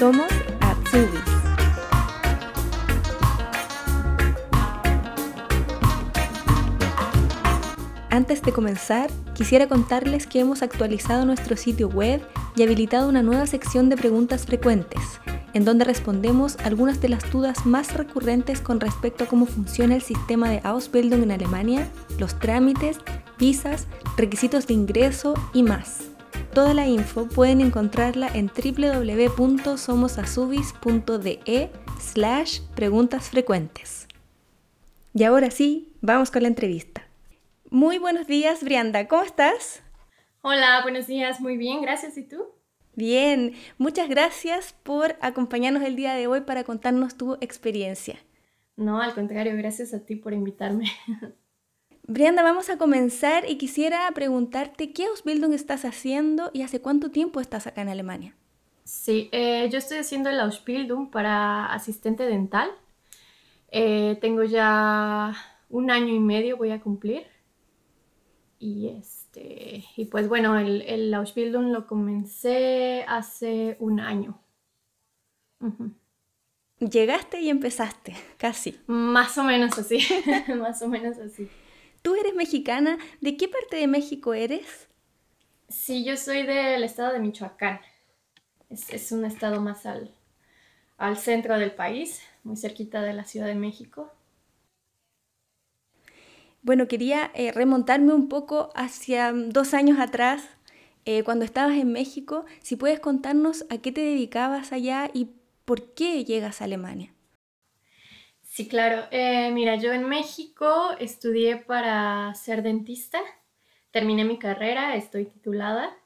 Somos Azubis. Antes de comenzar, quisiera contarles que hemos actualizado nuestro sitio web y habilitado una nueva sección de preguntas frecuentes, en donde respondemos algunas de las dudas más recurrentes con respecto a cómo funciona el sistema de Ausbildung en Alemania, los trámites, visas, requisitos de ingreso y más. Toda la info pueden encontrarla en www.somosasubis.de slash preguntas frecuentes. Y ahora sí, vamos con la entrevista. Muy buenos días, Brianda, ¿cómo estás? Hola, buenos días, muy bien, gracias. ¿Y tú? Bien, muchas gracias por acompañarnos el día de hoy para contarnos tu experiencia. No, al contrario, gracias a ti por invitarme. Brianda, vamos a comenzar y quisiera preguntarte qué Ausbildung estás haciendo y hace cuánto tiempo estás acá en Alemania. Sí, eh, yo estoy haciendo el Ausbildung para asistente dental. Eh, tengo ya un año y medio, voy a cumplir. Y, este, y pues bueno, el, el Ausbildung lo comencé hace un año. Llegaste y empezaste, casi. Más o menos así, más o menos así. Tú eres mexicana, ¿de qué parte de México eres? Sí, yo soy del estado de Michoacán. Es, un estado más al, al centro del país, muy cerquita de la Ciudad de México. Bueno, quería eh, remontarme un poco hacia dos años atrás, eh, cuando estabas en México. Si puedes contarnos a qué te dedicabas allá y por qué llegas a Alemania. Sí, claro. Eh, mira, yo en México estudié para ser dentista, terminé mi carrera, estoy titulada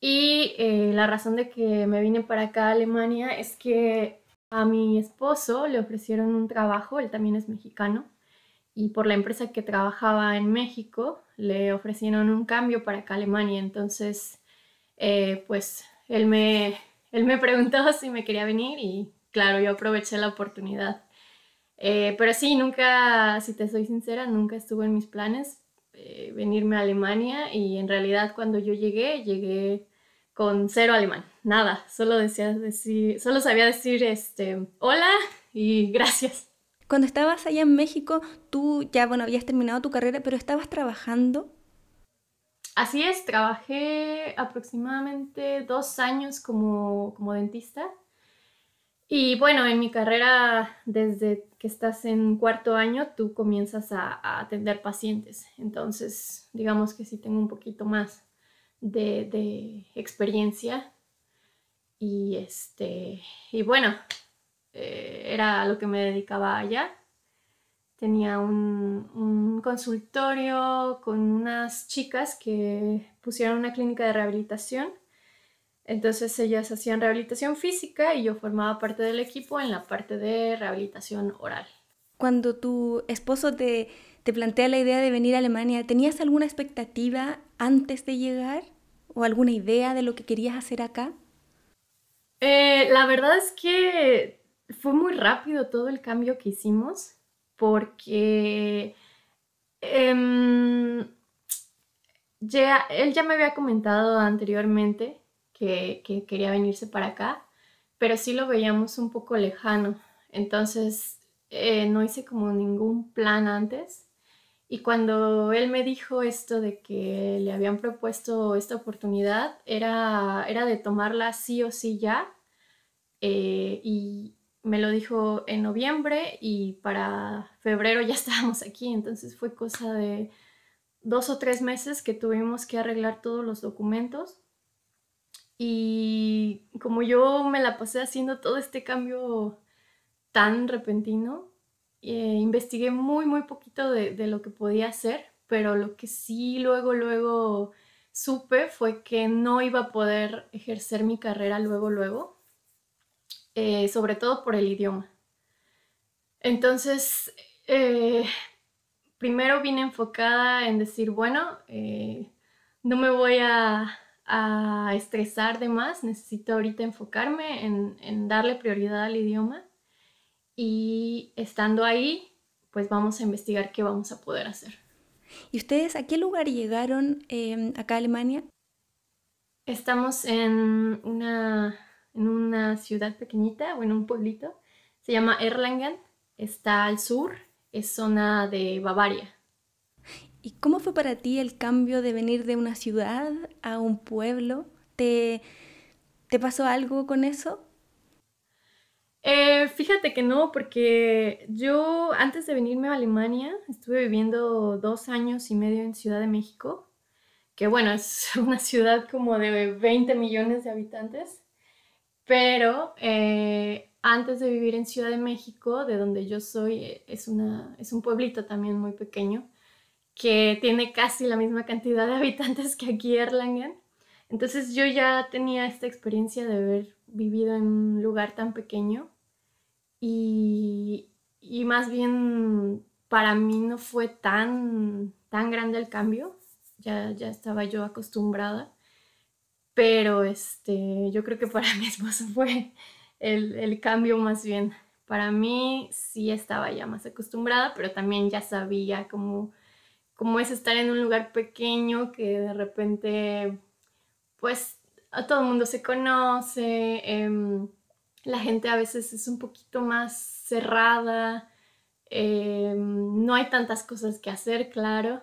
y eh, la razón de que me vine para acá a Alemania es que a mi esposo le ofrecieron un trabajo, él también es mexicano, y por la empresa que trabajaba en México le ofrecieron un cambio para acá a Alemania. Entonces, eh, pues él me, él me preguntó si me quería venir y claro, yo aproveché la oportunidad. Eh, pero sí, nunca, si te soy sincera, nunca estuvo en mis planes eh, venirme a Alemania y en realidad cuando yo llegué, llegué con cero alemán, nada, solo, decía decir, solo sabía decir este, hola y gracias. Cuando estabas allá en México, tú ya, bueno, habías terminado tu carrera, pero estabas trabajando. Así es, trabajé aproximadamente dos años como, como dentista y bueno, en mi carrera, desde que estás en cuarto año, tú comienzas a, atender pacientes. Entonces, digamos que sí tengo un poquito más de, experiencia. Y, este, y bueno, eh, era lo que me dedicaba allá. Tenía un consultorio con unas chicas que pusieron una clínica de rehabilitación entonces ellas hacían rehabilitación física y yo formaba parte del equipo en la parte de rehabilitación oral. Cuando tu esposo te, plantea la idea de venir a Alemania, ¿tenías alguna expectativa antes de llegar o alguna idea de lo que querías hacer acá? Eh, la verdad es que fue muy rápido todo el cambio que hicimos porque em, ya, él ya me había comentado anteriormente que, quería venirse para acá, pero sí lo veíamos un poco lejano. Entonces eh, no hice como ningún plan antes. Y cuando él me dijo esto de que le habían propuesto esta oportunidad, era, era de tomarla sí o sí ya. Eh, y me lo dijo en noviembre y para febrero ya estábamos aquí. Entonces fue cosa de dos o tres meses que tuvimos que arreglar todos los documentos y como yo me la pasé haciendo todo este cambio tan repentino, eh, investigué muy, muy poquito de, lo que podía hacer, pero lo que sí luego, luego supe fue que no iba a poder ejercer mi carrera luego, luego, eh, sobre todo por el idioma. Entonces, eh, primero vine enfocada en decir, bueno, no me voy a a estresar de más, necesito ahorita enfocarme en, darle prioridad al idioma y estando ahí, pues vamos a investigar qué vamos a poder hacer. ¿Y ustedes a qué lugar llegaron em, acá a Alemania? Estamos en una en una ciudad pequeñita o en un pueblito. Se llama Erlangen, está al sur, es zona de Bavaria. ¿Y cómo fue para ti el cambio de venir de una ciudad a un pueblo? ¿Te, te pasó algo con eso? Eh, fíjate que no, porque yo antes de venirme a Alemania estuve viviendo dos años y medio en Ciudad de México, que bueno, es una ciudad como de 20 millones de habitantes, pero eh, antes de vivir en Ciudad de México, de donde yo soy, eh, es, una, es un pueblito también muy pequeño, que tiene casi la misma cantidad de habitantes que aquí Erlangen. Entonces yo ya tenía esta experiencia de haber vivido en un lugar tan pequeño y, más bien para mí no fue tan, tan grande el cambio, ya, ya estaba yo acostumbrada, pero este, yo creo que para mi esposo fue el, el cambio más bien. Para mí sí estaba ya más acostumbrada, pero también ya sabía cómo, cómo es estar en un lugar pequeño que de repente pues a todo el mundo se conoce, em, la gente a veces es un poquito más cerrada, em, no hay tantas cosas que hacer, claro,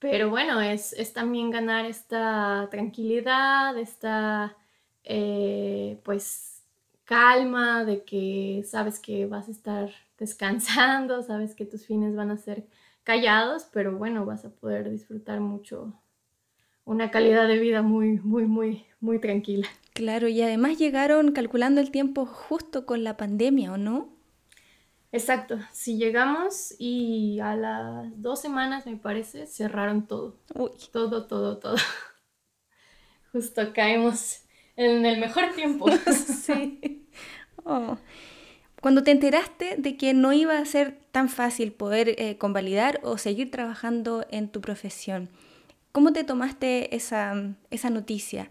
pero bueno, es, es también ganar esta tranquilidad, esta eh, pues calma de que sabes que vas a estar descansando, sabes que tus fines van a ser callados, pero bueno, vas a poder disfrutar mucho una calidad de vida muy, muy, muy, muy tranquila. Claro, y además llegaron calculando el tiempo justo con la pandemia, ¿o no? Exacto, si llegamos y a las dos semanas, me parece, cerraron todo. Uy. Todo, todo, todo. Justo caemos en el mejor tiempo. sí. Oh. Cuando te enteraste de que no iba a ser tan fácil poder eh, convalidar o seguir trabajando en tu profesión, ¿Cómo te tomaste esa, noticia?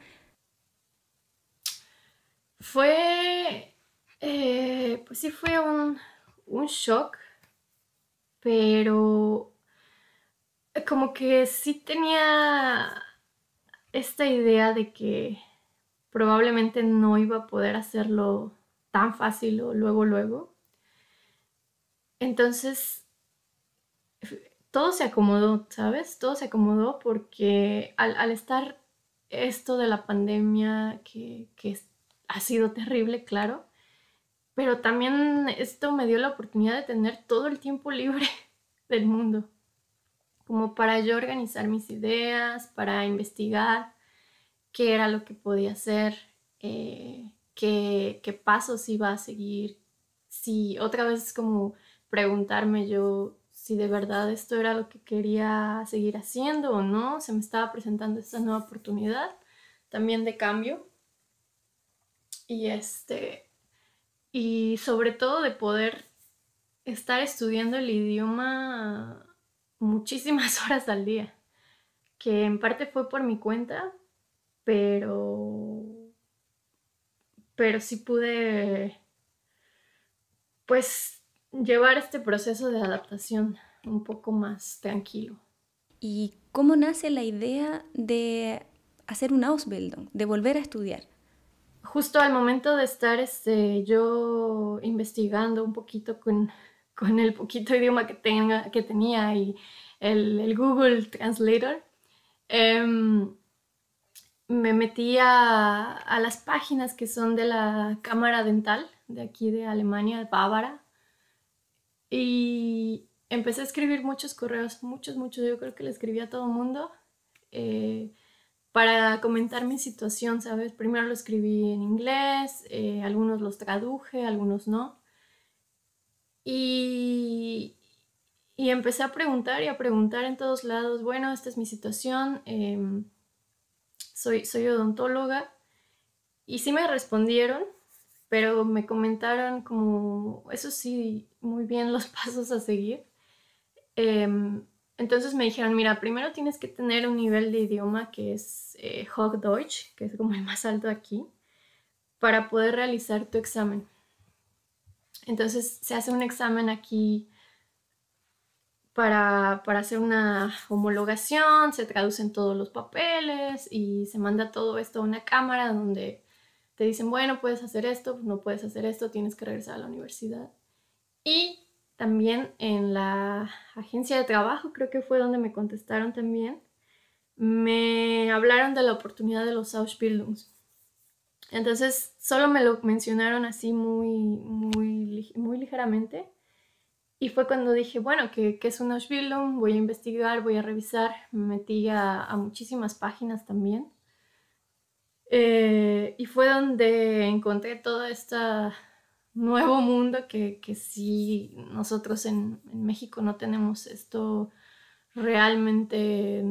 Fue, eh, pues sí fue un, shock, pero como que sí tenía esta idea de que probablemente no iba a poder hacerlo tan fácil o luego, luego. Entonces todo se acomodó, ¿sabes? Todo se acomodó porque al, estar esto de la pandemia, que, ha sido terrible, claro, pero también esto me dio la oportunidad de tener todo el tiempo libre del mundo, como para yo organizar mis ideas, para investigar qué era lo que podía hacer, eh, qué, qué pasos iba a seguir, si otra vez es como preguntarme yo si de verdad esto era lo que quería seguir haciendo o no, se me estaba presentando esta nueva oportunidad también de cambio. Y este y sobre todo de poder estar estudiando el idioma muchísimas horas al día, que en parte fue por mi cuenta, pero pero sí pude pues llevar este proceso de adaptación un poco más tranquilo. ¿Y cómo nace la idea de hacer un Ausbildung, de volver a estudiar? Justo al momento de estar este, yo investigando un poquito con, el poquito idioma que, tenga, que tenía y el, Google Translator, em, me metí a, las páginas que son de la Cámara Dental de aquí de Alemania, de Bávara, y empecé a escribir muchos correos, muchos, muchos, yo creo que le escribí a todo el mundo eh, para comentar mi situación, ¿sabes? Primero lo escribí en inglés, eh, algunos los traduje, algunos no. Y, y, empecé a preguntar y a preguntar en todos lados, bueno, esta es mi situación, em, soy, soy odontóloga. Y sí me respondieron, pero me comentaron como, eso sí, muy bien los pasos a seguir. Em, entonces me dijeron, mira, primero tienes que tener un nivel de idioma que es eh, Hochdeutsch, que es como el más alto aquí, para poder realizar tu examen. Entonces se hace un examen aquí para, para, hacer una homologación, se traducen todos los papeles y se manda todo esto a una cámara donde te dicen, bueno, puedes hacer esto, no puedes hacer esto, tienes que regresar a la universidad. Y también en la agencia de trabajo, creo que fue donde me contestaron también, me hablaron de la oportunidad de los Ausbildungs. Entonces, solo me lo mencionaron así muy, muy, muy ligeramente. Y fue cuando dije, bueno, ¿qué, es un Ausbildung? Voy a investigar, voy a revisar. Me metí a, muchísimas páginas también. Eh, y fue donde encontré todo este nuevo mundo que, que sí nosotros en, en México no tenemos esto realmente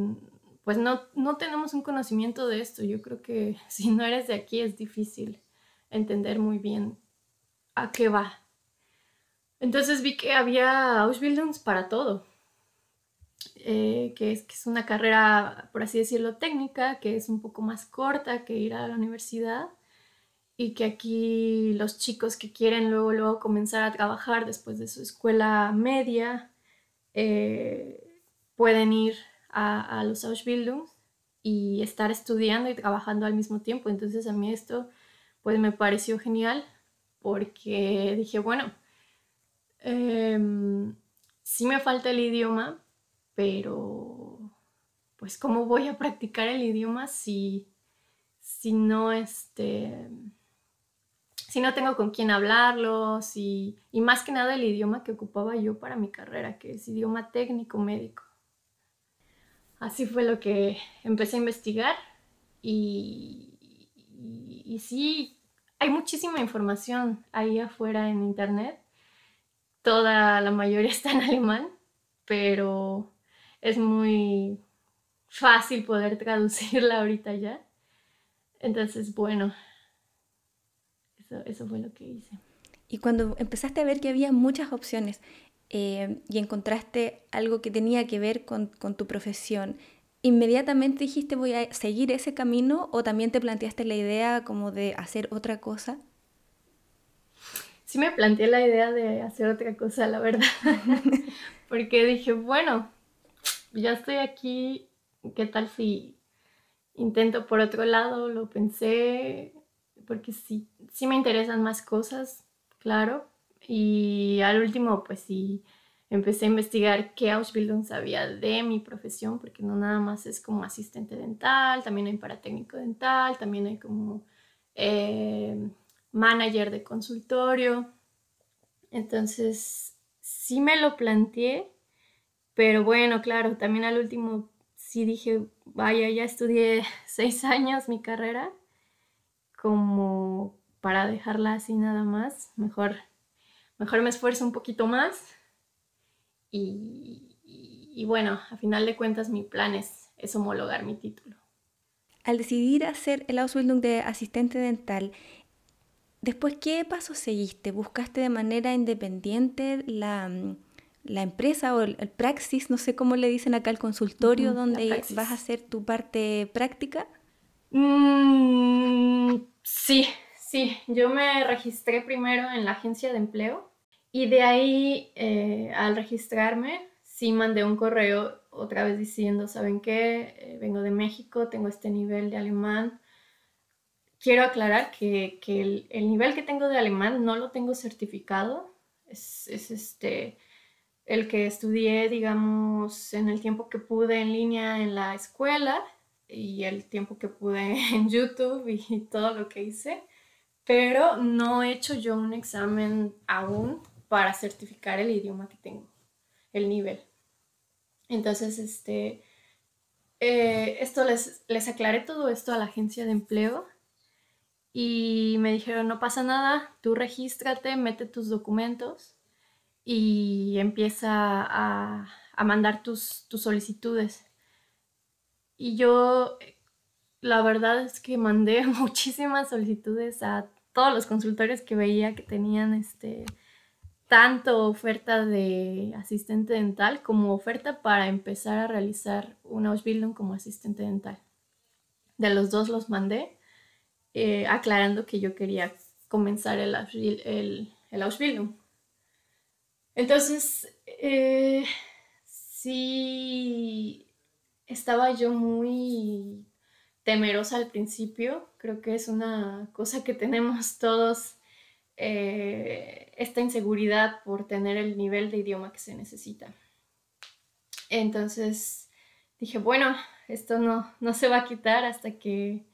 pues no, no tenemos un conocimiento de esto. Yo creo que si no eres de aquí es difícil entender muy bien a qué va. Entonces vi que había Ausbildungs para todo, eh, que, es, una carrera, por así decirlo, técnica, que es un poco más corta que ir a la universidad y que aquí los chicos que quieren luego, luego comenzar a trabajar después de su escuela media eh, pueden ir a, los Ausbildung y estar estudiando y trabajando al mismo tiempo. Entonces a mí esto pues me pareció genial porque dije, bueno, em, sí me falta el idioma, pero pues cómo voy a practicar el idioma si, si no este si no tengo con quién hablarlo, y más que nada el idioma que ocupaba yo para mi carrera, que es idioma técnico médico así fue lo que empecé a investigar y, y, sí, hay muchísima información ahí afuera en internet. Toda la mayoría está en alemán, pero es muy fácil poder traducirla ahorita ya. Entonces, bueno, eso, eso fue lo que hice. Y cuando empezaste a ver que había muchas opciones, eh, y encontraste algo que tenía que ver con, tu profesión, ¿inmediatamente dijiste voy a seguir ese camino o también te planteaste la idea como de hacer otra cosa? Sí me planteé la idea de hacer otra cosa, la verdad, porque dije, bueno, ya estoy aquí, ¿qué tal si intento por otro lado? Lo pensé, porque sí, sí me interesan más cosas, claro, y al último, pues sí, empecé a investigar qué Ausbildung sabía de mi profesión, porque no nada más es como asistente dental, también hay paratécnico dental, también hay como eh, manager de consultorio. Entonces, sí me lo planteé, pero bueno, claro, también al último sí dije, vaya, ya estudié seis años mi carrera, como para dejarla así nada más, mejor mejor me esfuerzo un poquito más y, bueno, a final de cuentas mi plan es, es homologar mi título. Al decidir hacer el Ausbildung de asistente dental, después, ¿qué pasos seguiste? ¿Buscaste de manera independiente la, la empresa o el, praxis, no sé cómo le dicen acá, el consultorio donde vas a hacer tu parte práctica? Mm, sí, sí, yo me registré primero en la agencia de empleo y de ahí, eh, al registrarme, sí mandé un correo otra vez diciendo, ¿saben qué? Eh, vengo de México, tengo este nivel de alemán. Quiero aclarar que, el, nivel que tengo de alemán no lo tengo certificado. Es, es, este, el que estudié, digamos, en el tiempo que pude en línea en la escuela y el tiempo que pude en YouTube y todo lo que hice. Pero no he hecho yo un examen aún para certificar el idioma que tengo, el nivel. Entonces, este, eh, esto les, les aclaré todo esto a la agencia de empleo y me dijeron, no pasa nada, tú regístrate, mete tus documentos y empieza a, a mandar tus, tus solicitudes. Y yo, la verdad es que mandé muchísimas solicitudes a todos los consultorios que veía que tenían este, tanto oferta de asistente dental como oferta para empezar a realizar una Ausbildung como asistente dental. De los dos los mandé, eh, aclarando que yo quería comenzar el, Ausbildung. Entonces, eh, sí, estaba yo muy temerosa al principio, creo que es una cosa que tenemos todos, eh, esta inseguridad por tener el nivel de idioma que se necesita. Entonces dije, bueno, esto no, no se va a quitar hasta que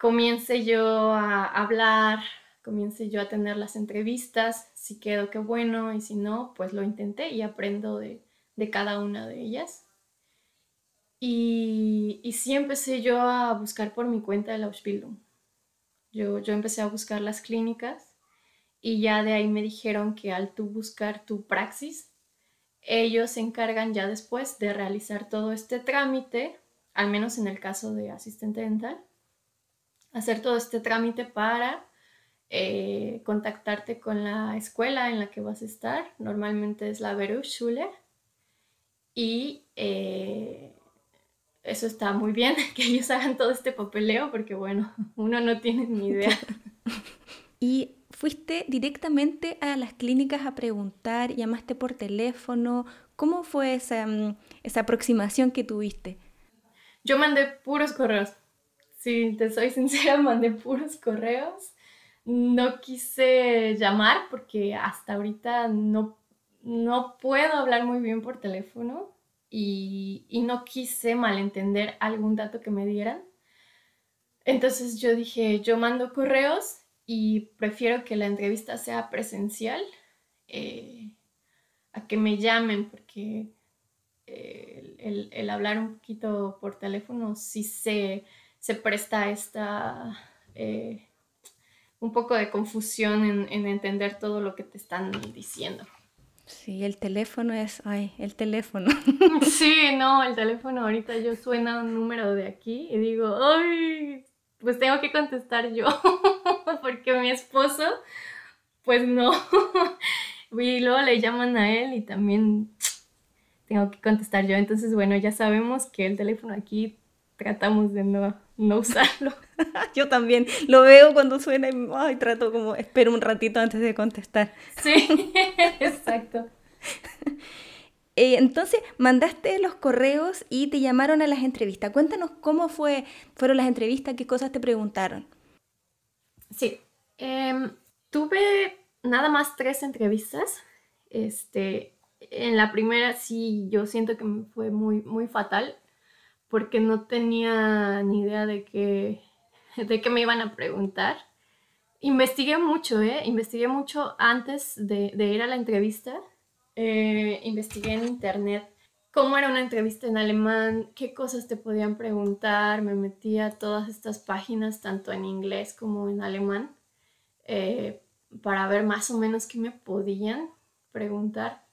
comience yo a hablar, comience yo a tener las entrevistas, si quedo, qué bueno, y si no, pues lo intenté y aprendo de, de cada una de ellas. Y, y, sí empecé yo a buscar por mi cuenta el Ausbildung. Yo, yo empecé a buscar las clínicas y ya de ahí me dijeron que al tú buscar tu praxis, ellos se encargan ya después de realizar todo este trámite, al menos en el caso de asistente dental, hacer todo este trámite para eh, contactarte con la escuela en la que vas a estar. Normalmente es la Berufsschule. Y eh, eso está muy bien, que ellos hagan todo este papeleo, porque bueno, uno no tiene ni idea. y fuiste directamente a las clínicas a preguntar, llamaste por teléfono. ¿Cómo fue esa, mm, esa aproximación que tuviste? Yo mandé puros correos. Si te soy sincera, mandé puros correos. No quise llamar porque hasta ahorita no, no puedo hablar muy bien por teléfono y, y no quise malentender algún dato que me dieran. Entonces yo dije, yo mando correos y prefiero que la entrevista sea presencial eh, a que me llamen porque eh, el, hablar un poquito por teléfono sí se, se presta a esta eh, un poco de confusión en, en entender todo lo que te están diciendo. Sí, el teléfono es, ay, el teléfono. Sí, no, el teléfono ahorita yo suena un número de aquí y digo, ay, pues tengo que contestar yo, porque mi esposo, pues no. Y luego le llaman a él y también tengo que contestar yo. Entonces, bueno, ya sabemos que el teléfono aquí tratamos de no, no usarlo. yo también lo veo cuando suena y ay, trato como, espero un ratito antes de contestar. Sí, exacto. Eh, entonces, mandaste los correos y te llamaron a las entrevistas. Cuéntanos cómo fue, fueron las entrevistas, qué cosas te preguntaron. Sí, em, tuve nada más tres entrevistas. Este, en la primera sí, yo siento que fue muy, muy fatal porque no tenía ni idea de qué, de me iban a preguntar. Investigué mucho, ¿eh? Investigué mucho antes de, de ir a la entrevista eh, investigué en internet cómo era una entrevista en alemán, qué cosas te podían preguntar, me metí a todas estas páginas, tanto en inglés como en alemán, eh, para ver más o menos qué me podían preguntar,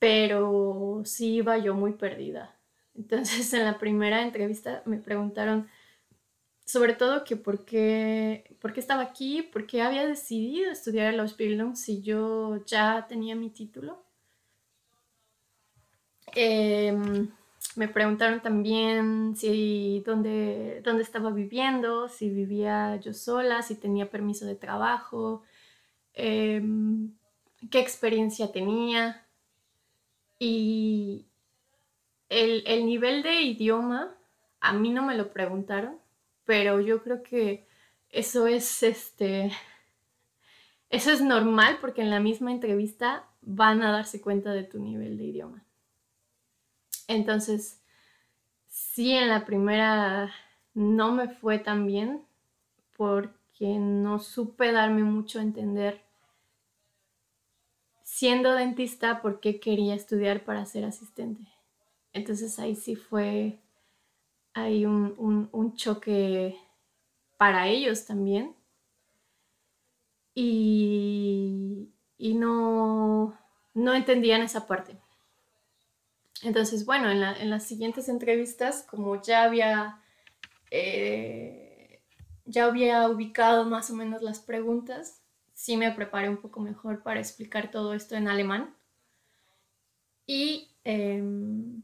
pero sí iba yo muy perdida. Entonces en la primera entrevista me preguntaron sobre todo que por qué, por qué estaba aquí, por qué había decidido estudiar el Ausbildung si yo ya tenía mi título. Em, me preguntaron también si dónde, dónde estaba viviendo, si vivía yo sola, si tenía permiso de trabajo, em, qué experiencia tenía. Y el, el nivel de idioma, a mí no me lo preguntaron, pero yo creo que eso es este eso es normal porque en la misma entrevista van a darse cuenta de tu nivel de idioma. Entonces, sí, en la primera no me fue tan bien porque no supe darme mucho a entender siendo dentista por qué quería estudiar para ser asistente. Entonces ahí sí fue hay un, choque para ellos también. Y, y no, no entendían esa parte. Entonces, bueno, en, las siguientes entrevistas, como ya había, eh, ya había ubicado más o menos las preguntas, sí me preparé un poco mejor para explicar todo esto en alemán. Y em,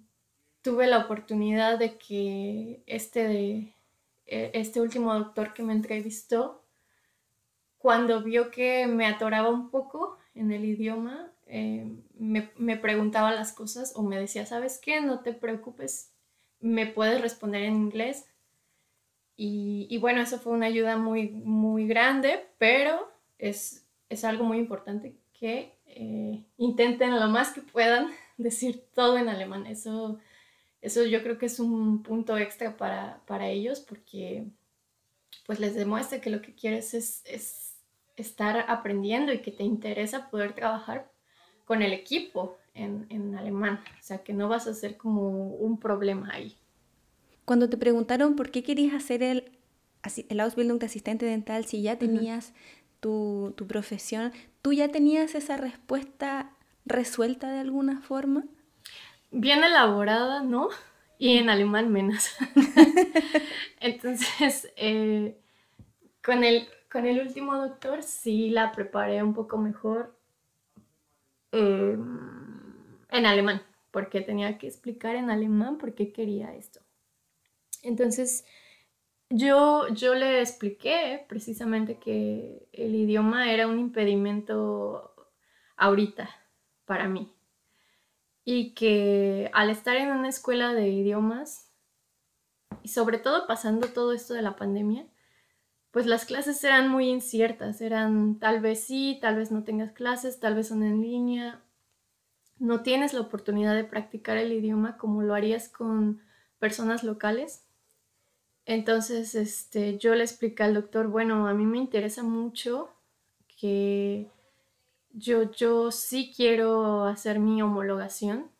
tuve la oportunidad de que este, de, e, este último doctor que me entrevistó, cuando vio que me atoraba un poco en el idioma, eh, me, preguntaba las cosas o me decía, ¿sabes qué? No te preocupes, me puedes responder en inglés. Y, bueno, eso fue una ayuda muy, muy grande, pero es, es algo muy importante que eh, intenten lo más que puedan decir todo en alemán. Eso, eso yo creo que es un punto extra para, para ellos porque pues les demuestra que lo que quieres es, es estar aprendiendo y que te interesa poder trabajar con el equipo en, en alemán. O sea, que no vas a ser como un problema ahí. Cuando te preguntaron por qué querías hacer el, el Ausbildung de asistente dental, si ya tenías tu, tu, profesión, ¿tú ya tenías esa respuesta resuelta de alguna forma? Bien elaborada, ¿no? Y en alemán menos. Entonces, eh, con, el, con el último doctor sí la preparé un poco mejor em, en alemán, porque tenía que explicar en alemán por qué quería esto. Entonces, yo, yo le expliqué precisamente que el idioma era un impedimento ahorita para mí y que al estar en una escuela de idiomas y sobre todo pasando todo esto de la pandemia, pues las clases eran muy inciertas, eran tal vez sí, tal vez no tengas clases, tal vez son en línea, no tienes la oportunidad de practicar el idioma como lo harías con personas locales. Entonces, este, yo le expliqué al doctor, bueno, a mí me interesa mucho que yo, yo sí quiero hacer mi homologación,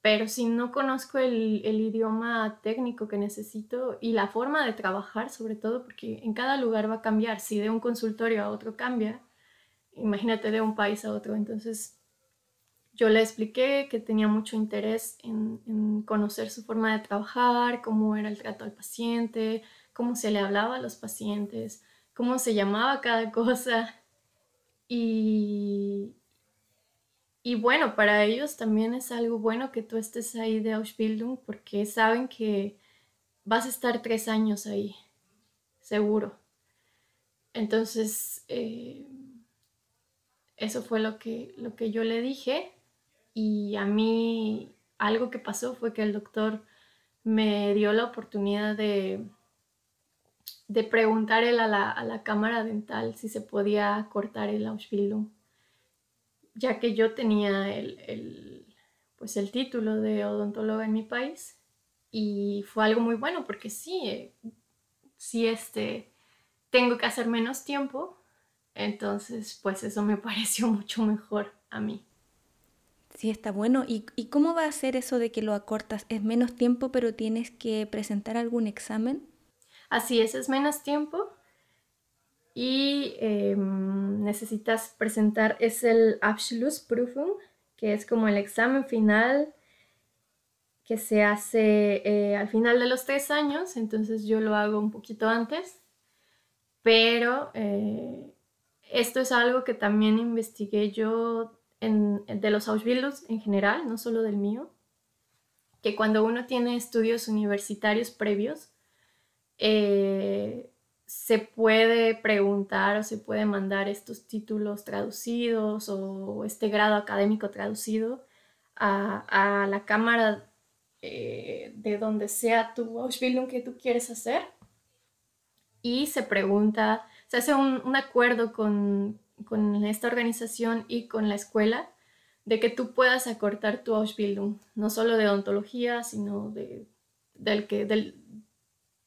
pero si no conozco el, el, idioma técnico que necesito y la forma de trabajar, sobre todo, porque en cada lugar va a cambiar, si de un consultorio a otro cambia, imagínate de un país a otro, entonces yo le expliqué que tenía mucho interés en, conocer su forma de trabajar, cómo era el trato al paciente, cómo se le hablaba a los pacientes, cómo se llamaba cada cosa. Y, y bueno, para ellos también es algo bueno que tú estés ahí de Ausbildung porque saben que vas a estar tres años ahí, seguro. Entonces, eh, eso fue lo que, lo que yo le dije y a mí algo que pasó fue que el doctor me dio la oportunidad de, de preguntarle a la, a la cámara dental si se podía cortar el Ausbildung, ya que yo tenía el, pues el título de odontóloga en mi país y fue algo muy bueno porque sí, eh, sí este, tengo que hacer menos tiempo, entonces pues eso me pareció mucho mejor a mí. Sí, está bueno. ¿Y, cómo va a ser eso de que lo acortas? ¿Es menos tiempo pero tienes que presentar algún examen? Así es, es menos tiempo y em, necesitas presentar, es el Abschlussprüfung, que es como el examen final que se hace eh, al final de los tres años, entonces yo lo hago un poquito antes, pero eh, esto es algo que también investigué yo de los Ausbildungs en general, no solo del mío, que cuando uno tiene estudios universitarios previos, eh, se puede preguntar o se puede mandar estos títulos traducidos o este grado académico traducido a, la cámara eh, de donde sea tu Ausbildung que tú quieres hacer y se pregunta, se hace un acuerdo con, con esta organización y con la escuela de que tú puedas acortar tu Ausbildung, no solo de odontología, sino de, del, que, del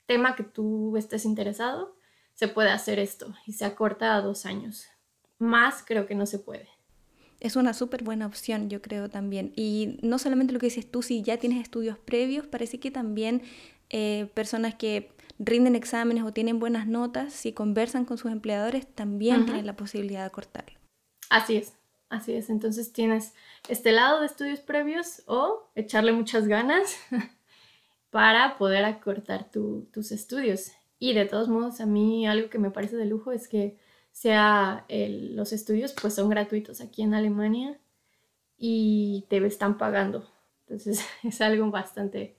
tema que tú estés interesado, se puede hacer esto y se acorta a dos años. Más creo que no se puede. Es una súper buena opción, yo creo también. Y no solamente lo que dices tú, si ya tienes estudios previos, parece que también eh, personas que rinden exámenes o tienen buenas notas, si conversan con sus empleadores, también tienen la posibilidad de cortarlo. Así es, así es. Entonces tienes este lado de estudios previos o echarle muchas ganas para poder acortar tus estudios. Y de todos modos, a mí algo que me parece de lujo es que sea los estudios pues son gratuitos aquí en Alemania y te están pagando. Entonces es algo bastante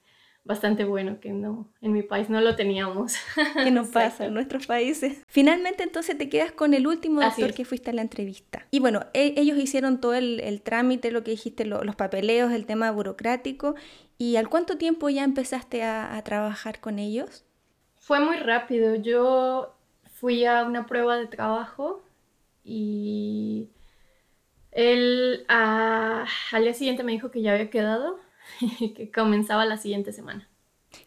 bastante bueno que no, en mi país no lo teníamos. Que no pasa en nuestros países. Finalmente entonces te quedas con el último doctor que fuiste a la entrevista. Y bueno, e, ellos hicieron todo el, trámite, lo que dijiste, los papeleos, el tema burocrático. ¿Y al cuánto tiempo ya empezaste a, trabajar con ellos? Fue muy rápido. Yo fui a una prueba de trabajo y él al día siguiente me dijo que ya había quedado y que comenzaba la siguiente semana.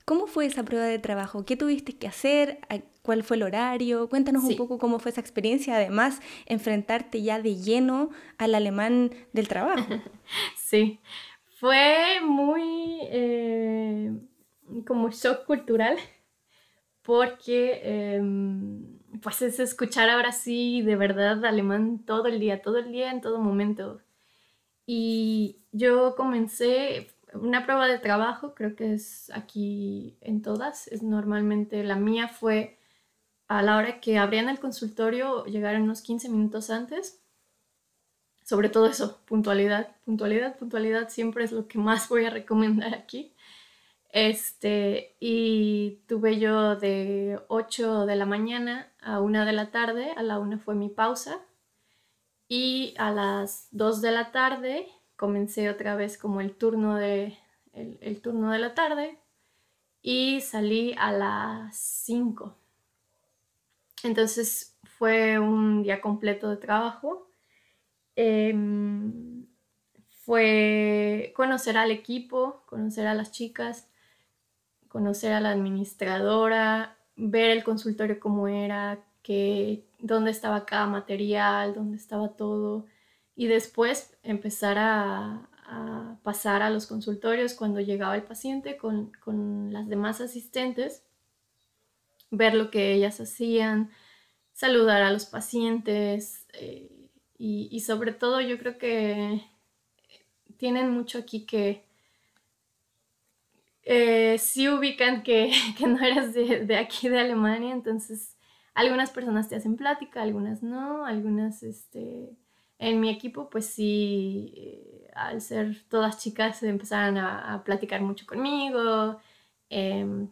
¿Cómo fue esa prueba de trabajo? ¿Qué tuviste que hacer? ¿Cuál fue el horario? Cuéntanos un poco cómo fue esa experiencia, además, enfrentarte ya de lleno al alemán del trabajo. sí, fue muy eh, como shock cultural, porque em, pues es escuchar ahora sí de verdad alemán todo el día, todo el día, en todo momento. Y yo comencé, una prueba de trabajo, creo que es aquí en todas, es normalmente la mía fue a la hora que abrían el consultorio, llegar unos 15 minutos antes. Sobre todo eso, puntualidad, puntualidad, puntualidad siempre es lo que más voy a recomendar aquí. Este, y tuve yo de 8 de la mañana a 1 de la tarde, a la 1 fue mi pausa, y a las 2 de la tarde comencé otra vez como el turno de, el, turno de la tarde y salí a las 5. Entonces fue un día completo de trabajo. Em, fue conocer al equipo, conocer a las chicas, conocer a la administradora, ver el consultorio cómo era, que, dónde estaba cada material, dónde estaba todo y después empezar a, pasar a los consultorios cuando llegaba el paciente con, las demás asistentes, ver lo que ellas hacían, saludar a los pacientes eh, y, sobre todo yo creo que tienen mucho aquí que eh, sí ubican que, no eres de, aquí de Alemania, entonces algunas personas te hacen plática, algunas no, algunas este, en mi equipo, pues sí, eh, al ser todas chicas, empezaron a, platicar mucho conmigo,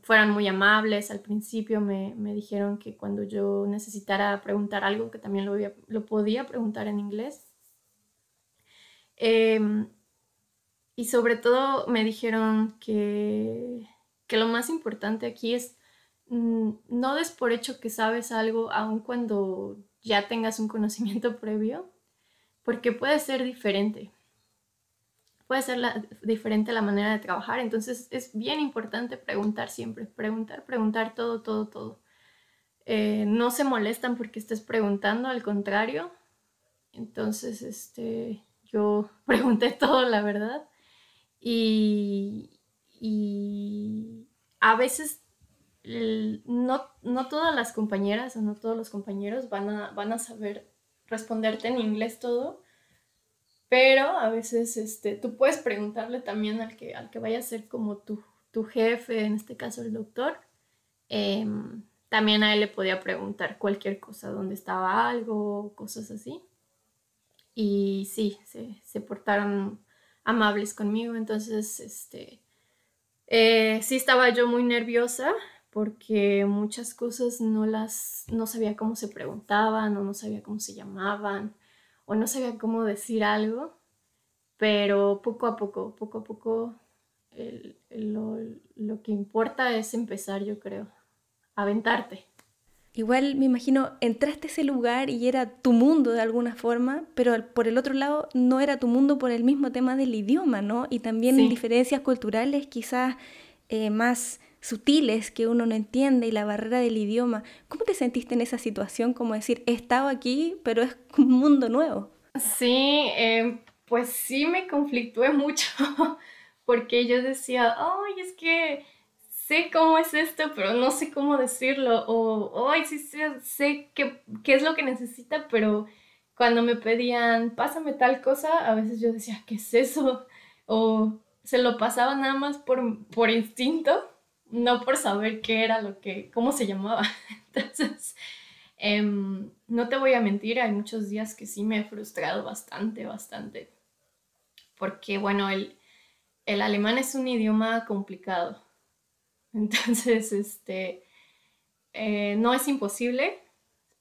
fueron muy amables. Al principio me, dijeron que cuando yo necesitara preguntar algo, que también lo, lo podía preguntar en inglés. Em, y sobre todo me dijeron que, que lo más importante aquí es mm, no des por hecho que sabes algo aun cuando ya tengas un conocimiento previo, porque puede ser diferente. Puede ser diferente la manera de trabajar, entonces es bien importante preguntar siempre, preguntar, preguntar todo, todo, todo. Eh, no se molestan porque estés preguntando, al contrario. Entonces, este, yo pregunté todo, la verdad. Y, a veces no, no, todas las compañeras o no todos los compañeros van a, van a saber responderte en inglés todo, pero a veces este, tú puedes preguntarle también al que, al que vaya a ser como tu, tu jefe, en este caso el doctor. Em, también a él le podía preguntar cualquier cosa, dónde estaba algo, cosas así. Y sí, se, se portaron amables conmigo, entonces, este, eh, sí estaba yo muy nerviosa, porque muchas cosas no las, no sabía cómo se preguntaban o no sabía cómo se llamaban o no sabía cómo decir algo, pero poco a poco, poco a poco lo, que importa es empezar, yo creo, aventarte. Igual me imagino, entraste a ese lugar y era tu mundo de alguna forma, pero por el otro lado no era tu mundo por el mismo tema del idioma, ¿no? Y también diferencias culturales quizás eh, más sutiles que uno no entiende y la barrera del idioma. ¿Cómo te sentiste en esa situación? Como decir, he estado aquí, pero es un mundo nuevo. Sí, em, pues sí me conflictué mucho porque yo decía, ay, es que sé cómo es esto, pero no sé cómo decirlo, o, ay, sí sé, sé qué, qué es lo que necesita, pero cuando me pedían, pásame tal cosa, a veces yo decía, ¿qué es eso? O se lo pasaba nada más por, por instinto no por saber qué era lo que, cómo se llamaba. Entonces, em, no te voy a mentir, hay muchos días que sí me he frustrado bastante, bastante. Porque, bueno, el, el alemán es un idioma complicado. Entonces, este, eh, no es imposible,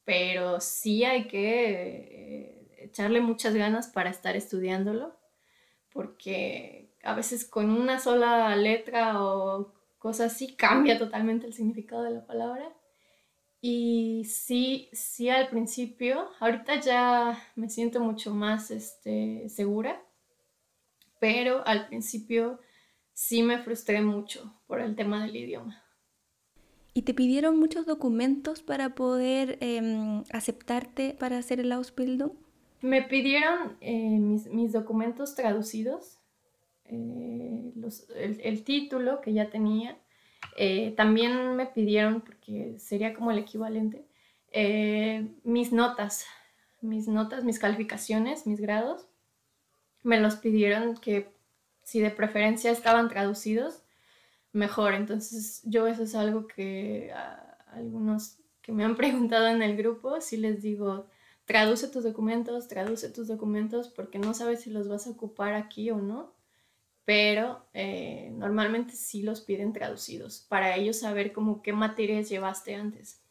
pero sí hay que eh, echarle muchas ganas para estar estudiándolo, porque a veces con una sola letra o cosas así, cambia totalmente el significado de la palabra. Y sí, sí al principio, ahorita ya me siento mucho más este, segura, pero al principio sí me frustré mucho por el tema del idioma. ¿Y te pidieron muchos documentos para poder em, aceptarte para hacer el Ausbildung? Me pidieron eh, mis, documentos traducidos, eh, el, título que ya tenía. Eh, también me pidieron, porque sería como el equivalente, mis notas, mis notas, mis calificaciones, mis grados. Me los pidieron que si de preferencia estaban traducidos, mejor. Entonces yo eso es algo que algunos que me han preguntado en el grupo, si les digo, traduce tus documentos, traduce tus documentos porque no sabes si los vas a ocupar aquí o no, pero eh, normalmente sí los piden traducidos para ellos saber como qué materias llevaste antes.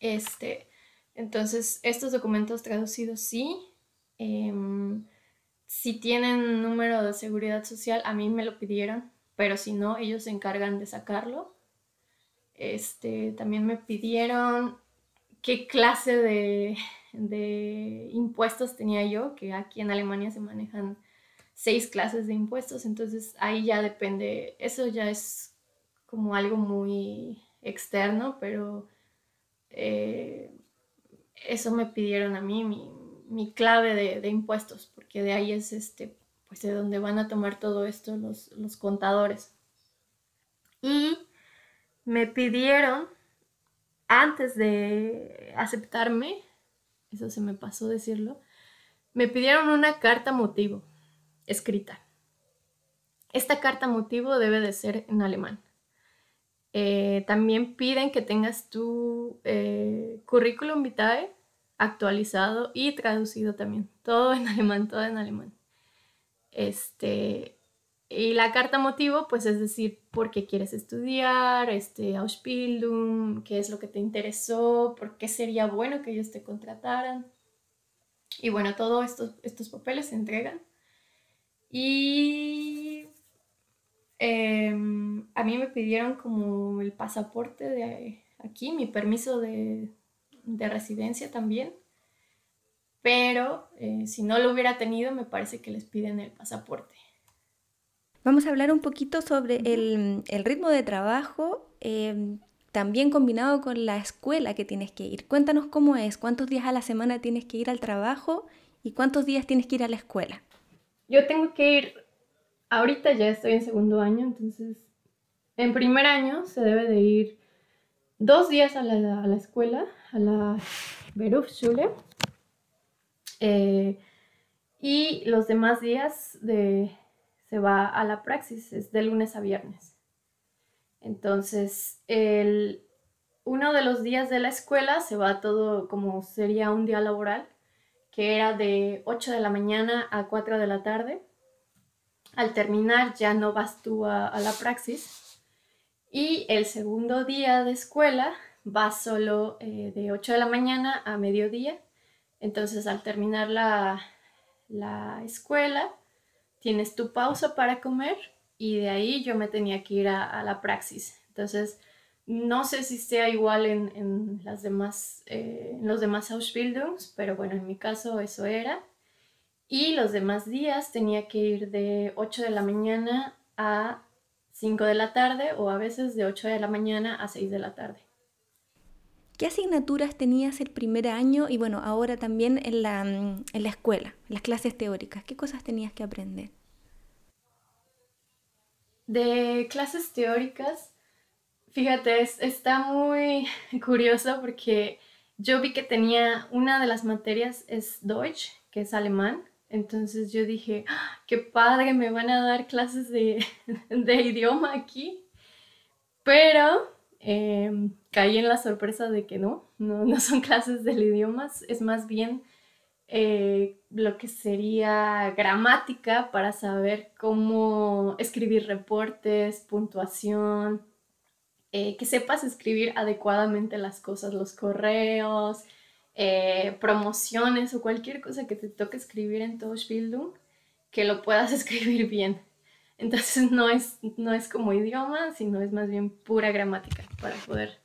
Este, entonces, estos documentos traducidos sí. Em, si tienen número de seguridad social, a mí me lo pidieron, pero si no, ellos se encargan de sacarlo. Este, también me pidieron qué clase de, de impuestos tenía yo, que aquí en Alemania se manejan seis clases de impuestos, entonces ahí ya depende, eso ya es como algo muy externo, pero eh, eso me pidieron a mí, mi, mi clave de, impuestos, porque de ahí es este, pues de donde van a tomar todo esto los, los contadores. Y me pidieron, antes de aceptarme, eso se me pasó decirlo, me pidieron una carta motivo escrita. Esta carta motivo debe de ser en alemán. Eh, también piden que tengas tu eh, currículum vitae actualizado y traducido también. Todo en alemán, todo en alemán. Este, y la carta motivo, pues es decir, por qué quieres estudiar, este, Ausbildung, qué es lo que te interesó, por qué sería bueno que ellos te contrataran. Y bueno, todos estos, estos papeles se entregan. Y em, a mí me pidieron como el pasaporte de aquí, mi permiso de, de residencia también, pero eh, si no lo hubiera tenido, me parece que les piden el pasaporte. Vamos a hablar un poquito sobre el, ritmo de trabajo, em, también combinado con la escuela que tienes que ir. Cuéntanos cómo es, cuántos días a la semana tienes que ir al trabajo y cuántos días tienes que ir a la escuela. Yo tengo que ir, ahorita ya estoy en segundo año, entonces en primer año se debe de ir dos días a la, a la escuela, a la Berufsschule. Eh, y los demás días de, se va a la praxis, es de lunes a viernes. Entonces, el, uno de los días de la escuela se va todo como sería un día laboral, que era de 8 de la mañana a 4 de la tarde. Al terminar ya no vas tú a, a la praxis. Y el segundo día de escuela va solo eh, de 8 de la mañana a mediodía. Entonces al terminar la, escuela, tienes tu pausa para comer y de ahí yo me tenía que ir a, la praxis. Entonces, no sé si sea igual en, las demás, eh, en los demás Ausbildungs, pero bueno, en mi caso eso era. Y los demás días tenía que ir de 8 de la mañana a 5 de la tarde o a veces de 8 de la mañana a 6 de la tarde. ¿Qué asignaturas tenías el primer año y bueno, ahora también en la, mm, en la escuela, en las clases teóricas? ¿Qué cosas tenías que aprender? De clases teóricas, fíjate, está muy curioso porque yo vi que tenía una de las materias es Deutsch, que es alemán. Entonces yo dije, ¡Ah, qué padre, me van a dar clases de, de idioma aquí. Pero Em, caí en la sorpresa de que no, no, son clases del idioma, es más bien eh, lo que sería gramática para saber cómo escribir reportes, puntuación, eh, que sepas escribir adecuadamente las cosas, los correos, eh, promociones o cualquier cosa que te toque escribir en Bildung, que lo puedas escribir bien. Entonces no es, no es como idioma, sino es más bien pura gramática para poder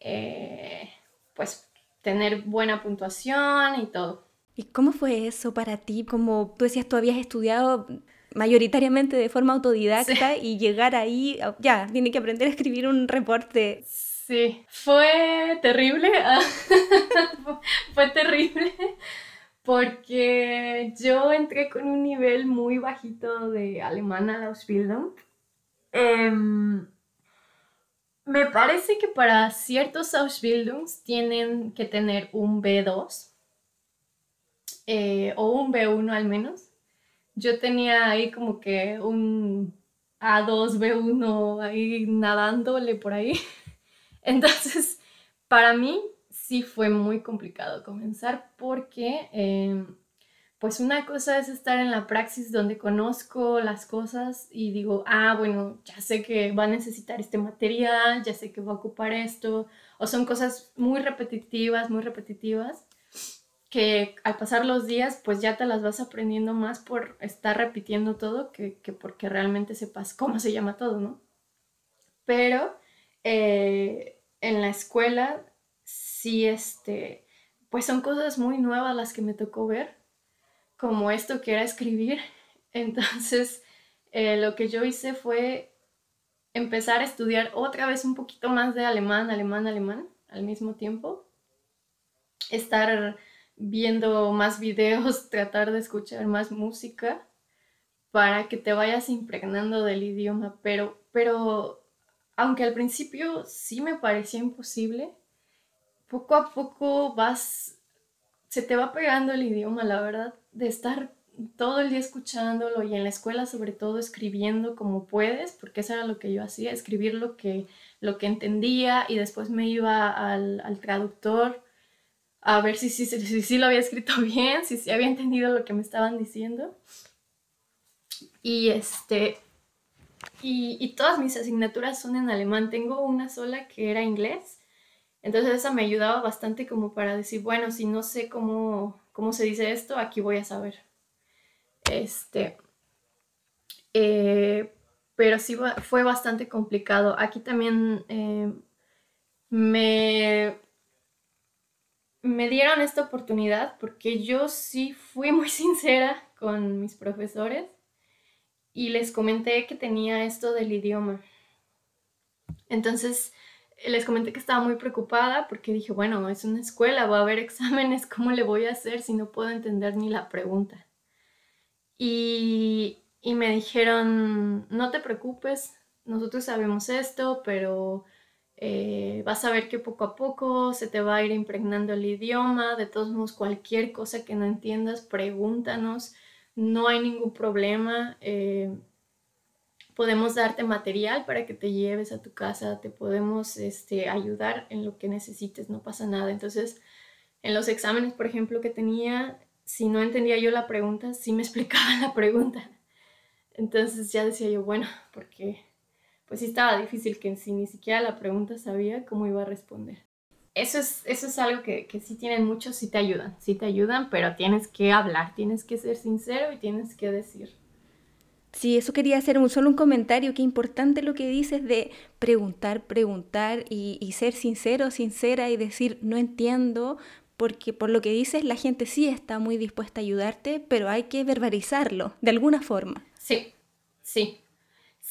eh, pues tener buena puntuación y todo. ¿Y cómo fue eso para ti? Como tú decías, tú habías estudiado mayoritariamente de forma autodidacta y llegar ahí, ya, tiene que aprender a escribir un reporte. Sí, fue terrible, fue terrible porque yo entré con un nivel muy bajito de alemán a la Ausbildung. Em, me parece que para ciertos Ausbildungs tienen que tener un B2 eh, o un B1 al menos. Yo tenía ahí como que un A2, B1 ahí nadándole por ahí. Entonces, para mí sí fue muy complicado comenzar porque, em, pues una cosa es estar en la praxis donde conozco las cosas y digo, ah, bueno, ya sé que va a necesitar este material, ya sé que va a ocupar esto, o son cosas muy repetitivas, muy repetitivas, que al pasar los días, pues ya te las vas aprendiendo más por estar repitiendo todo que, que porque realmente sepas cómo se llama todo, ¿no? Pero eh, en la escuela sí, este, pues son cosas muy nuevas las que me tocó ver, como esto que era escribir. Entonces, eh, lo que yo hice fue empezar a estudiar otra vez un poquito más de alemán, alemán, alemán al mismo tiempo. Estar viendo más videos, tratar de escuchar más música para que te vayas impregnando del idioma, pero, pero aunque al principio sí me parecía imposible, poco a poco vas, se te va pegando el idioma, la verdad, de estar todo el día escuchándolo y en la escuela sobre todo escribiendo como puedes, porque eso era lo que yo hacía, escribir lo que, lo que entendía y después me iba al, traductor a ver si sí si, si, si, lo había escrito bien, si, si había entendido lo que me estaban diciendo. Y este, y, todas mis asignaturas son en alemán. Tengo una sola que era inglés. Entonces esa me ayudaba bastante como para decir, bueno, si no sé cómo, cómo se dice esto, aquí voy a saber. Este, eh, pero sí fue bastante complicado. Aquí también eh, me, me dieron esta oportunidad porque yo sí fui muy sincera con mis profesores y les comenté que tenía esto del idioma. Entonces les comenté que estaba muy preocupada porque dije, bueno, es una escuela, va a haber exámenes, ¿cómo le voy a hacer si no puedo entender ni la pregunta? Y, y me dijeron, no te preocupes, nosotros sabemos esto, pero eh, vas a ver que poco a poco se te va a ir impregnando el idioma, de todos modos cualquier cosa que no entiendas, pregúntanos no hay ningún problema. Eh, podemos darte material para que te lleves a tu casa, te podemos este, ayudar en lo que necesites, no pasa nada. Entonces, en los exámenes, por ejemplo, que tenía, si no entendía yo la pregunta, sí me explicaban la pregunta. Entonces ya decía yo, bueno, porque pues sí estaba difícil que si ni siquiera la pregunta sabía cómo iba a responder eso es, eso es algo que, que sí tienen muchos, sí te ayudan, sí te ayudan, pero tienes que hablar, tienes que ser sincero y tienes que decir. Sí, eso quería hacer un, solo un comentario, qué importante lo que dices de preguntar, preguntar y, y ser sincero, sincera y decir no entiendo, porque por lo que dices la gente sí está muy dispuesta a ayudarte, pero hay que verbalizarlo de alguna forma. Sí, sí,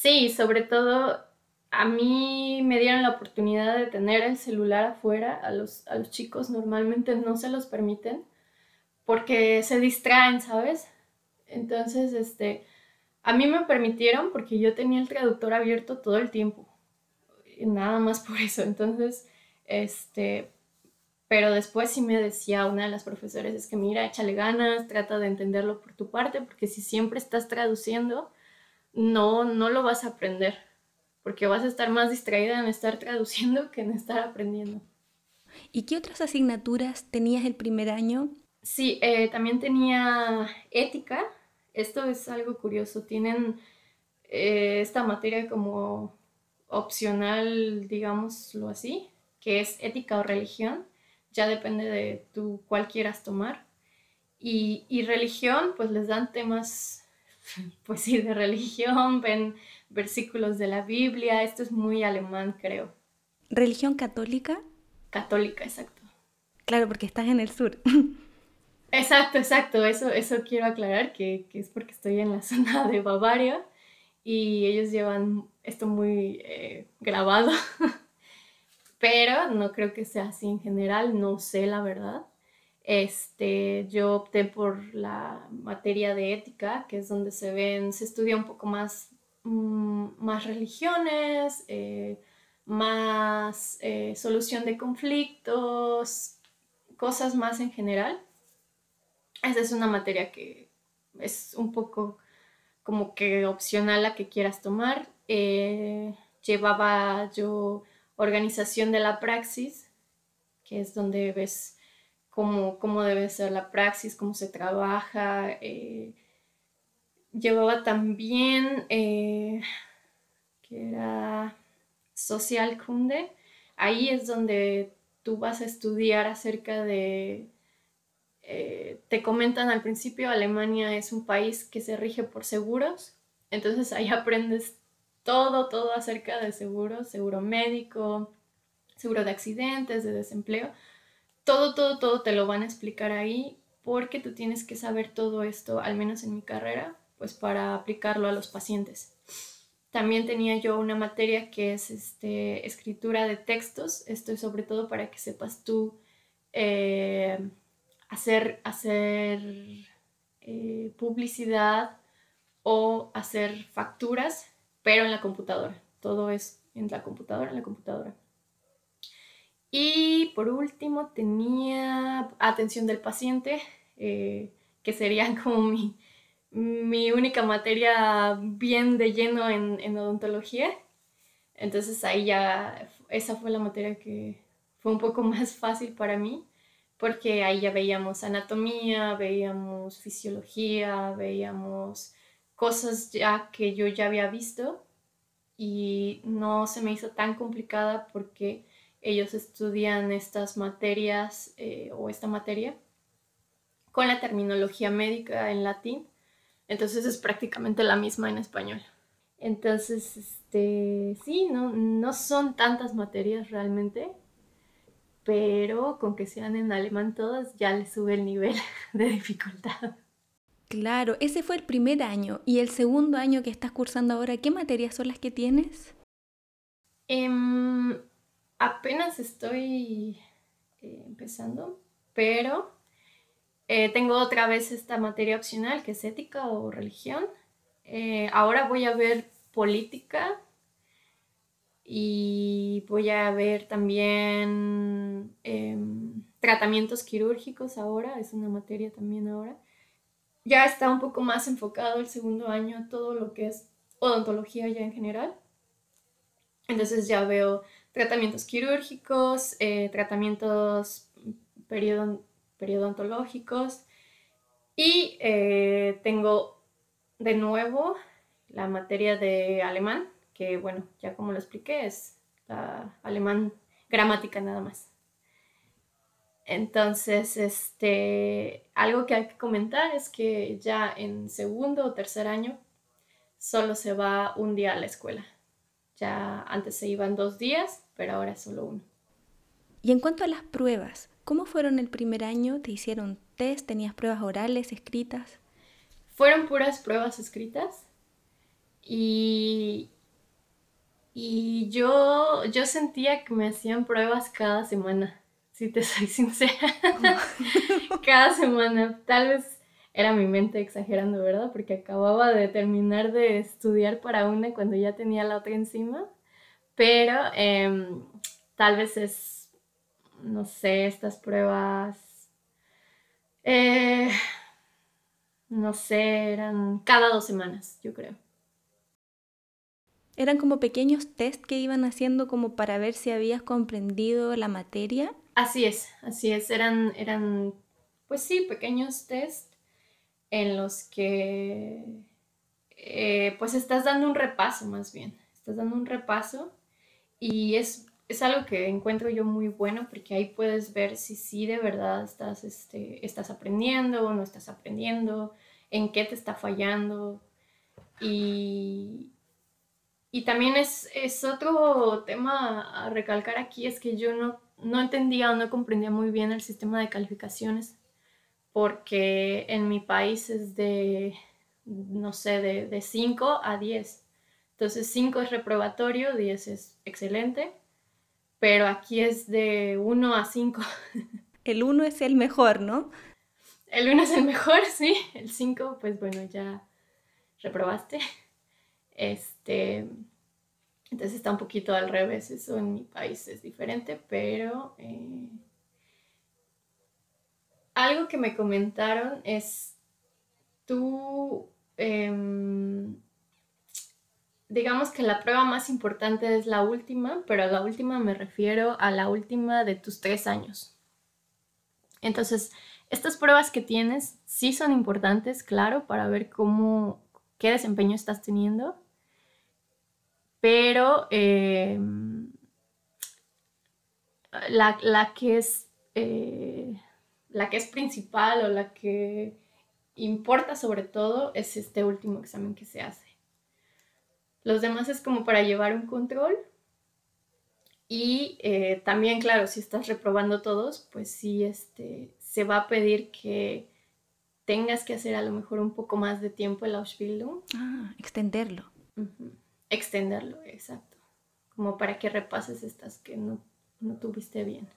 sí, sobre todo a mí me dieron la oportunidad de tener el celular afuera, a los, a los chicos normalmente no se los permiten porque se distraen, ¿sabes? Entonces, este, a mí me permitieron porque yo tenía el traductor abierto todo el tiempo, nada más por eso. Entonces, este, pero después sí me decía una de las profesoras, es que mira, échale ganas, trata de entenderlo por tu parte, porque si siempre estás traduciendo, no, no lo vas a aprender porque vas a estar más distraída en estar traduciendo que en estar aprendiendo. ¿Y qué otras asignaturas tenías el primer año? Sí, eh, también tenía ética. Esto es algo curioso. Tienen eh, esta materia como opcional, digámoslo así, que es ética o religión. Ya depende de tú cuál quieras tomar. Y, y religión, pues les dan temas pues sí, de religión, ven versículos de la Biblia. Esto es muy alemán, creo. ¿Religión católica? Católica, exacto. Claro, porque estás en el sur. Exacto, exacto. Eso, eso quiero aclarar, que, que, es porque estoy en la zona de Bavaria y ellos llevan esto muy eh, grabado. Pero no creo que sea así en general, no sé la verdad. Este, yo opté por la materia de ética, que es donde se ven, se estudia un poco más, mm, más religiones, eh, más eh, solución de conflictos, cosas más en general. Esa es una materia que es un poco como que opcional la que quieras tomar. Eh, llevaba yo organización de la praxis, que es donde ves cómo, cómo debe ser la praxis, cómo se trabaja. Eh, llevaba también, eh, que era social kunde. Ahí es donde tú vas a estudiar acerca de eh, te comentan al principio, Alemania es un país que se rige por seguros, entonces ahí aprendes todo, todo acerca de seguros, seguro médico, seguro de accidentes, de desempleo, todo, todo, todo te lo van a explicar ahí porque tú tienes que saber todo esto, al menos en mi carrera, pues para aplicarlo a los pacientes. También tenía yo una materia que es este, escritura de textos, esto es sobre todo para que sepas tú eh, hacer, hacer eh, publicidad o hacer facturas, pero en la computadora. Todo es en la computadora, en la computadora. Y por último tenía atención del paciente, eh, que sería como mi, mi, única materia bien de lleno en, en odontología. Entonces ahí ya, esa fue la materia que fue un poco más fácil para mí porque ahí ya veíamos anatomía, veíamos fisiología, veíamos cosas ya que yo ya había visto y no se me hizo tan complicada porque ellos estudian estas materias eh, o esta materia con la terminología médica en latín, entonces es prácticamente la misma en español. Entonces, este, sí, no, no son tantas materias realmente, pero con que sean en alemán todas ya le sube el nivel de dificultad. Claro, ese fue el primer año. ¿Y el segundo año que estás cursando ahora, qué materias son las que tienes? Em, apenas estoy eh, empezando, pero eh, tengo otra vez esta materia opcional que es ética o religión. Eh, ahora voy a ver política y voy a ver también em, tratamientos quirúrgicos ahora, es una materia también ahora. Ya está un poco más enfocado el segundo año a todo lo que es odontología ya en general. Entonces ya veo tratamientos quirúrgicos, eh, tratamientos periodontológicos y eh, tengo de nuevo la materia de alemán que bueno, ya como lo expliqué, es alemán gramática nada más. Entonces, este, algo que hay que comentar es que ya en segundo o tercer año solo se va un día a la escuela. Ya antes se iban dos días, pero ahora es solo uno. Y en cuanto a las pruebas, ¿cómo fueron el primer año? ¿Te hicieron test? ¿Tenías pruebas orales, escritas? Fueron puras pruebas escritas y y yo, yo sentía que me hacían pruebas cada semana, si te soy sincera. cada semana. Tal vez era mi mente exagerando, ¿verdad? Porque acababa de terminar de estudiar para una cuando ya tenía la otra encima. Pero em, tal vez es, no sé, estas pruebas... Eh, no sé, eran cada dos semanas, yo creo. ¿Eran como pequeños test que iban haciendo como para ver si habías comprendido la materia? Así es, así es. Eran, eran pues sí, pequeños test en los que eh, pues estás dando un repaso más bien. Estás dando un repaso y es, es algo que encuentro yo muy bueno porque ahí puedes ver si sí de verdad estás, este, estás aprendiendo o no estás aprendiendo, en qué te está fallando Y, y también es, es, otro tema a recalcar aquí, es que yo no, no entendía o no comprendía muy bien el sistema de calificaciones, porque en mi país es de, no sé, de 5 a 10. Entonces 5 es reprobatorio, 10 es excelente, pero aquí es de 1 a 5. El 1 es el mejor, ¿no? El 1 es el mejor, sí. El 5, pues bueno, ya reprobaste. Este, entonces está un poquito al revés, eso en mi país es diferente, pero eh, algo que me comentaron es, tú, em, digamos que la prueba más importante es la última, pero a la última me refiero a la última de tus tres años. Entonces, estas pruebas que tienes sí son importantes, claro, para ver cómo, qué desempeño estás teniendo, pero em, la, que es, eh, la que es principal o la que importa sobre todo es este último examen que se hace. Los demás es como para llevar un control y eh, también, claro, si estás reprobando todos, pues sí, este, se va a pedir que tengas que hacer a lo mejor un poco más de tiempo el Ausbildung. Ah, extenderlo. Extenderlo, exacto. Como para que repases estas que no, no tuviste bien.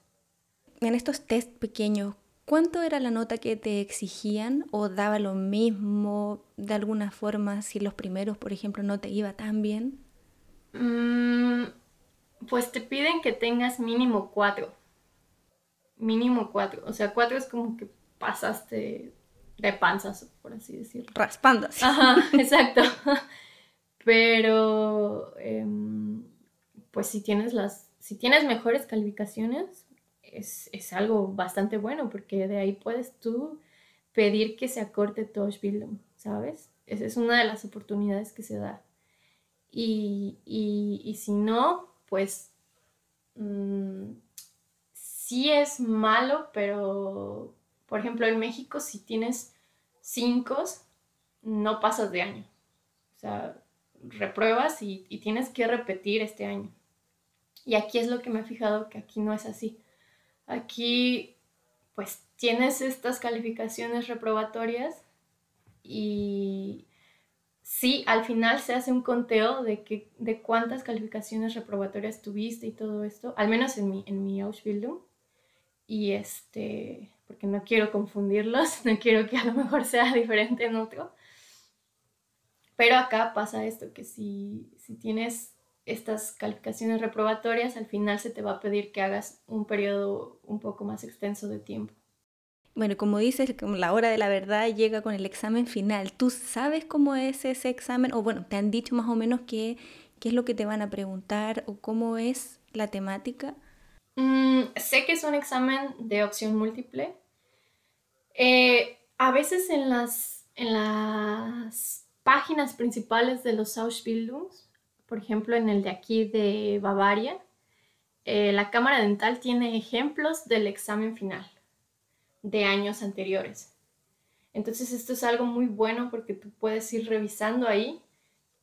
En estos test pequeños, ¿cuánto era la nota que te exigían o daba lo mismo de alguna forma si los primeros, por ejemplo, no te iba tan bien? Mm, pues te piden que tengas mínimo cuatro mínimo cuatro. O sea, cuatro es como que pasaste de panzas, por así decirlo. Raspando. Ajá, exacto. Pero, em, pues si tienes las, si tienes mejores calificaciones, es, algo bastante bueno, porque de ahí puedes tú pedir que se acorte tu Ausbildung, ¿sabes? Esa es una de las oportunidades que se da. Y, y, si no, pues mm, sí es malo, pero por ejemplo en México si tienes cinco, no pasas de año. O sea, repruebas y, tienes que repetir este año. Y aquí es lo que me he fijado que aquí no es así. Aquí pues tienes estas calificaciones reprobatorias y sí, al final se hace un conteo de, que, de cuántas calificaciones reprobatorias tuviste y todo esto, al menos en mi, en mi Ausbildung y este, porque no quiero confundirlos, no quiero que a lo mejor sea diferente en otro. Pero acá pasa esto, que si, si tienes estas calificaciones reprobatorias, al final se te va a pedir que hagas un periodo un poco más extenso de tiempo. Bueno, como dices, como la hora de la verdad llega con el examen final. ¿Tú sabes cómo es ese examen? O bueno, ¿te han dicho más o menos qué, qué es lo que te van a preguntar o cómo es la temática? Mm, sé que es un examen de opción múltiple. Eh, a veces en las, en las páginas principales de los Ausbildungs, por ejemplo en el de aquí de Bavaria, eh, la cámara dental tiene ejemplos del examen final de años anteriores. Entonces esto es algo muy bueno porque tú puedes ir revisando ahí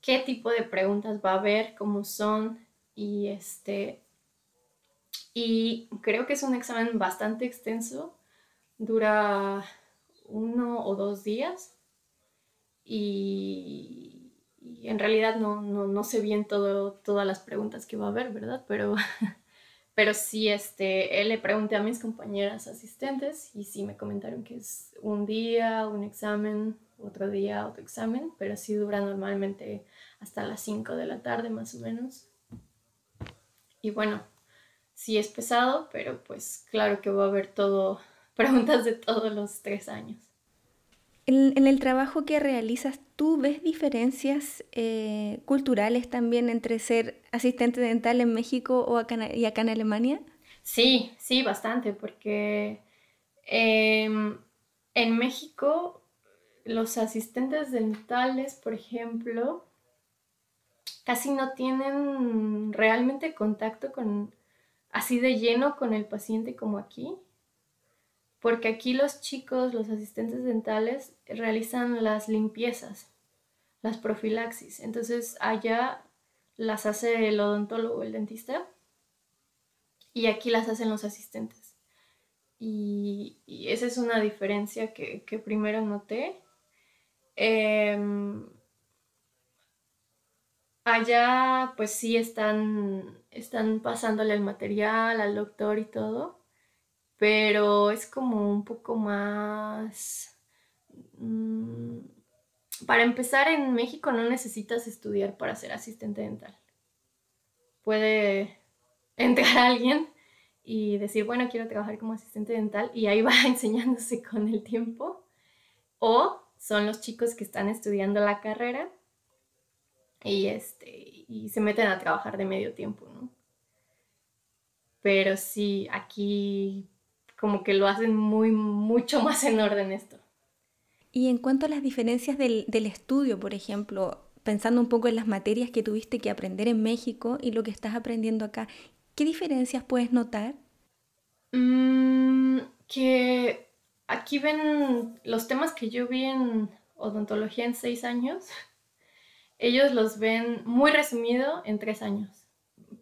qué tipo de preguntas va a haber, cómo son y este y creo que es un examen bastante extenso, dura uno o dos días y, en realidad no, no, sé bien todo, todas las preguntas que va a haber, ¿verdad? Pero, pero sí, este, le pregunté a mis compañeras asistentes y sí me comentaron que es un día, un examen, otro día, otro examen, pero sí dura normalmente hasta las 5 de la tarde más o menos. Y bueno, sí es pesado, pero pues claro que va a haber todo, preguntas de todos los tres años. En, el trabajo que realizas, ¿tú ves diferencias eh, culturales también entre ser asistente dental en México o acá, y acá en Alemania? Sí, sí, bastante, porque em, en México los asistentes dentales, por ejemplo, casi no tienen realmente contacto con, así de lleno con el paciente como aquí, porque aquí los chicos, los asistentes dentales, realizan las limpiezas. las profilaxis. Entonces allá las hace el odontólogo, el dentista, y aquí las hacen los asistentes. Y, esa es una diferencia que, primero noté. Em, allá pues sí están, están pasándole el material al doctor y todo, pero es como un poco más... Mm, para empezar, en México no necesitas estudiar para ser asistente dental. Puede entrar alguien y decir, bueno, quiero trabajar como asistente dental y ahí va enseñándose con el tiempo. O son los chicos que están estudiando la carrera y, este, y se meten a trabajar de medio tiempo, ¿no? Pero sí, aquí como que lo hacen muy, mucho más en orden esto. Y en cuanto a las diferencias del, estudio, por ejemplo, pensando un poco en las materias que tuviste que aprender en México y lo que estás aprendiendo acá, ¿qué diferencias puedes notar? Mm, que aquí ven los temas que yo vi en odontología en seis años, ellos los ven muy resumido en tres años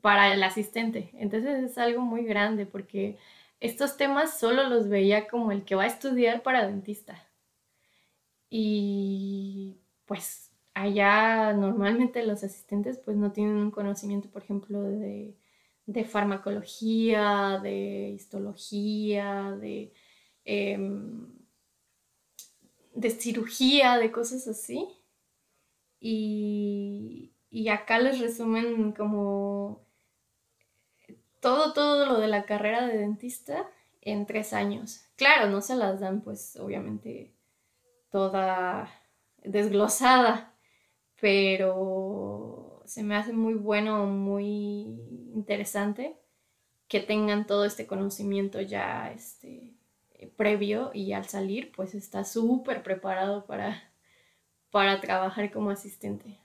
para el asistente. Entonces es algo muy grande porque estos temas solo los veía como el que va a estudiar para dentista. Y pues allá normalmente los asistentes pues no tienen un conocimiento, por ejemplo, de, farmacología, de histología, de, em, de cirugía, de cosas así. Y, y acá les resumen como todo, todo lo de la carrera de dentista en tres años. Claro, no se las dan pues obviamente toda desglosada, pero se me hace muy bueno, muy interesante que tengan todo este conocimiento ya este, previo y al salir pues está súper preparado para para trabajar como asistente.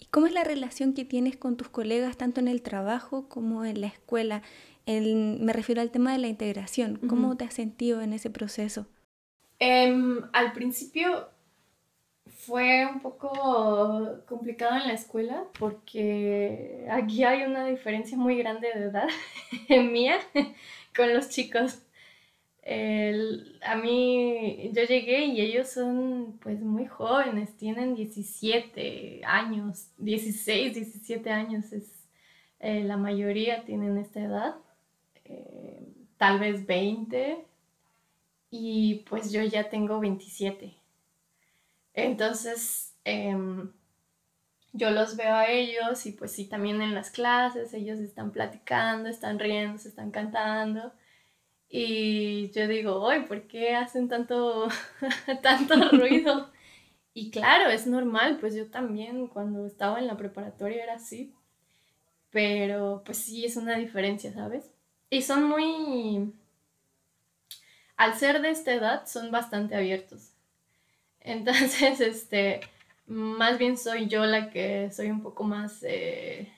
¿Y cómo es la relación que tienes con tus colegas tanto en el trabajo como en la escuela? me refiero al tema de la integración. ¿Cómo te has sentido en ese proceso? Em, al principio fue un poco complicado en la escuela porque aquí hay una diferencia muy grande de edad mía con los chicos a mí, yo llegué y ellos son pues muy jóvenes, tienen 17 años, 16, 17 años, es, eh, la mayoría tienen esta edad, eh, tal vez 20, y pues yo ya tengo 27. Entonces, em, yo los veo a ellos y pues sí, también en las clases, ellos están platicando, están riendo, se están cantando. Y yo digo, ¡ay! ¿por qué hacen tanto, tanto ruido? Y claro, es normal, pues yo también cuando estaba en la preparatoria era así. Pero pues sí, es una diferencia, ¿sabes? Y son muy... Al ser de esta edad, son bastante abiertos. Entonces, este, más bien soy yo la que soy un poco más, eh,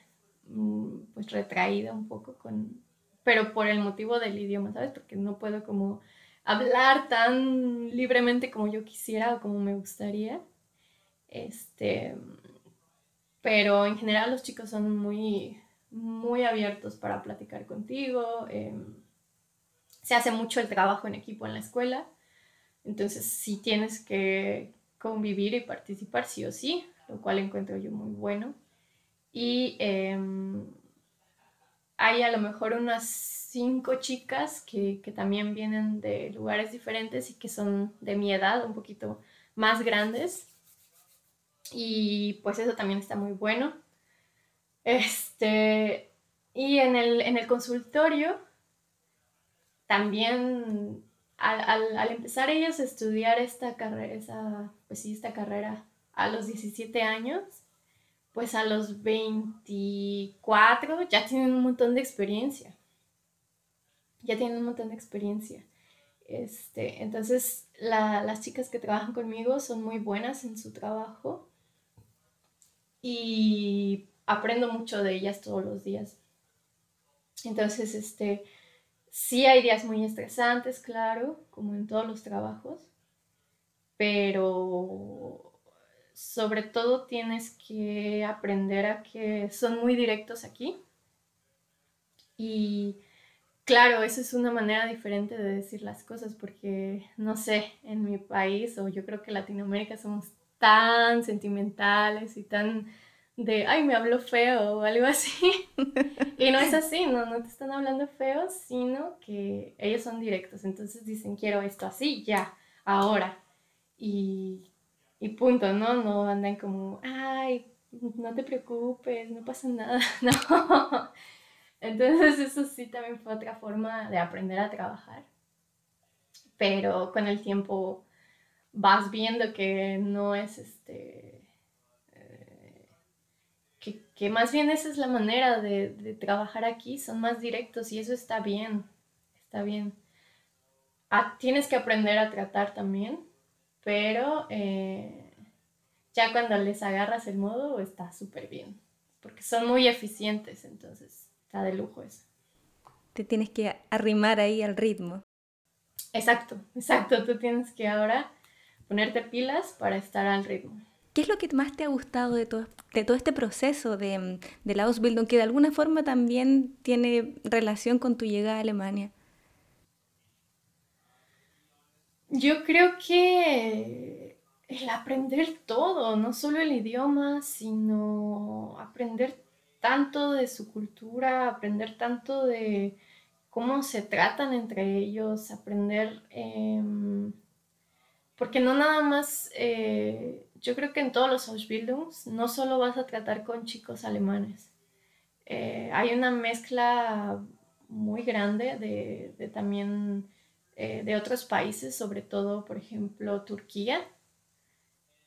mm, pues retraída un poco con, pero por el motivo del idioma, ¿sabes? Porque no puedo como hablar tan libremente como yo quisiera o como me gustaría. Este, pero en general los chicos son muy, muy abiertos para platicar contigo. Em, se hace mucho el trabajo en equipo en la escuela. Entonces sí tienes que convivir y participar sí o sí, lo cual encuentro yo muy bueno. Y em, hay a lo mejor unas cinco chicas que, también vienen de lugares diferentes y que son de mi edad, un poquito más grandes. Y pues eso también está muy bueno. Este, y en el, consultorio, también al, empezar ellos a estudiar esta carrera, pues sí, esta carrera a los 17 años, pues a los 24 ya tienen un montón de experiencia. Ya tienen un montón de experiencia. Este, entonces, las chicas que trabajan conmigo son muy buenas en su trabajo y aprendo mucho de ellas todos los días. Entonces, este, sí hay días muy estresantes, claro, como en todos los trabajos, pero sobre todo tienes que aprender a que son muy directos aquí. Y claro, eso es una manera diferente de decir las cosas porque, no sé, en mi país o yo creo que Latinoamérica somos tan sentimentales y tan de, ay, me hablo feo o algo así. y no es así, no, no te están hablando feo, sino que ellos son directos. Entonces dicen, quiero esto así, ya, ahora. Y, y punto, ¿no? No andan como, ay, no te preocupes, no pasa nada, no. Entonces eso sí también fue otra forma de aprender a trabajar. Pero con el tiempo vas viendo que no es este que, más bien esa es la manera de, trabajar aquí, son más directos y eso está bien, está bien. Ah, tienes que aprender a tratar también, pero eh, ya cuando les agarras el modo está súper bien, porque son muy eficientes, entonces está de lujo eso. Te tienes que arrimar ahí al ritmo. Exacto, exacto, tú tienes que ahora ponerte pilas para estar al ritmo. ¿Qué es lo que más te ha gustado de todo, de todo este proceso de, de la Ausbildung, que de alguna forma también tiene relación con tu llegada a Alemania? Yo creo que el aprender todo, no solo el idioma, sino aprender tanto de su cultura, aprender tanto de cómo se tratan entre ellos, aprender, em, porque no nada más eh, yo creo que en todos los Ausbildungs no solo vas a tratar con chicos alemanes. Eh, hay una mezcla muy grande de, también eh, de otros países, sobre todo, por ejemplo, Turquía.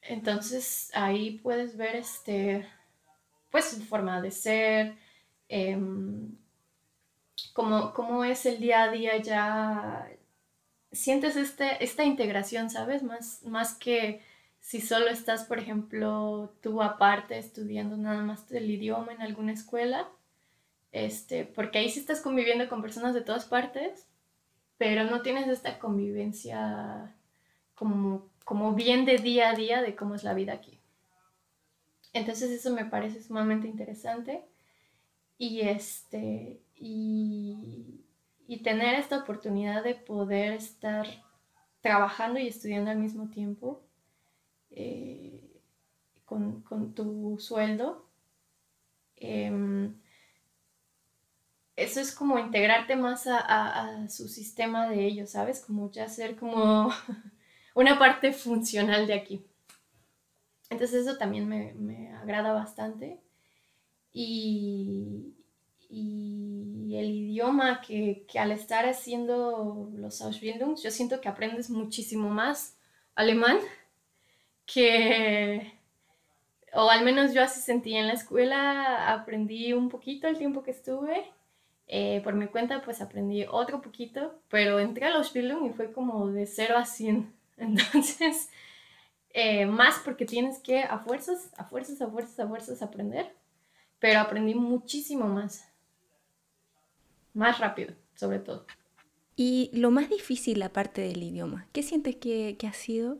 Entonces ahí puedes ver este, pues su forma de ser, cómo, cómo, es el día a día ya. Sientes este, esta integración, ¿sabes? Más, más que si solo estás, por ejemplo, tú aparte estudiando nada más el idioma en alguna escuela, este, porque ahí sí estás conviviendo con personas de todas partes, pero no tienes esta convivencia como, como bien de día a día de cómo es la vida aquí. Entonces eso me parece sumamente interesante y, este, y, y tener esta oportunidad de poder estar trabajando y estudiando al mismo tiempo eh, con, tu sueldo. Em, eso es como integrarte más a, su sistema de ellos, ¿sabes? Como ya ser como una parte funcional de aquí. Entonces eso también me, agrada bastante. Y, el idioma que, al estar haciendo los Ausbildungs, yo siento que aprendes muchísimo más alemán que, o al menos yo así sentí en la escuela, aprendí un poquito el tiempo que estuve. Eh, por mi cuenta, pues aprendí otro poquito, pero entré a los Bildung y fue como de 0 a 100. Entonces, eh, más porque tienes que a fuerzas, a fuerzas, a fuerzas, a fuerzas aprender, pero aprendí muchísimo más. Más rápido, sobre todo. Y lo más difícil aparte del idioma, ¿qué sientes que, que ha sido?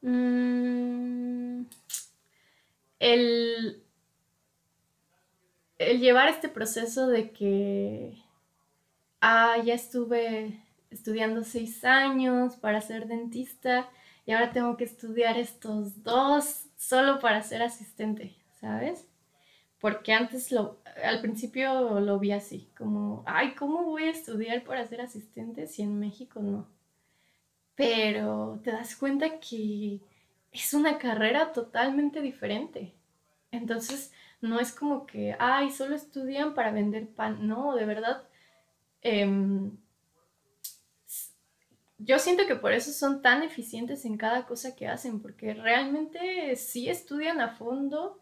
Mm, el, llevar este proceso de que, ah, ya estuve estudiando seis años para ser dentista y ahora tengo que estudiar estos dos solo para ser asistente, ¿sabes? Porque antes lo, al principio lo vi así, como, ay, ¿cómo voy a estudiar para ser asistente si en México no? pero te das cuenta que es una carrera totalmente diferente. Entonces, no es como que, ay, solo estudian para vender pan. No, de verdad. Em, yo siento que por eso son tan eficientes en cada cosa que hacen, porque realmente sí estudian a fondo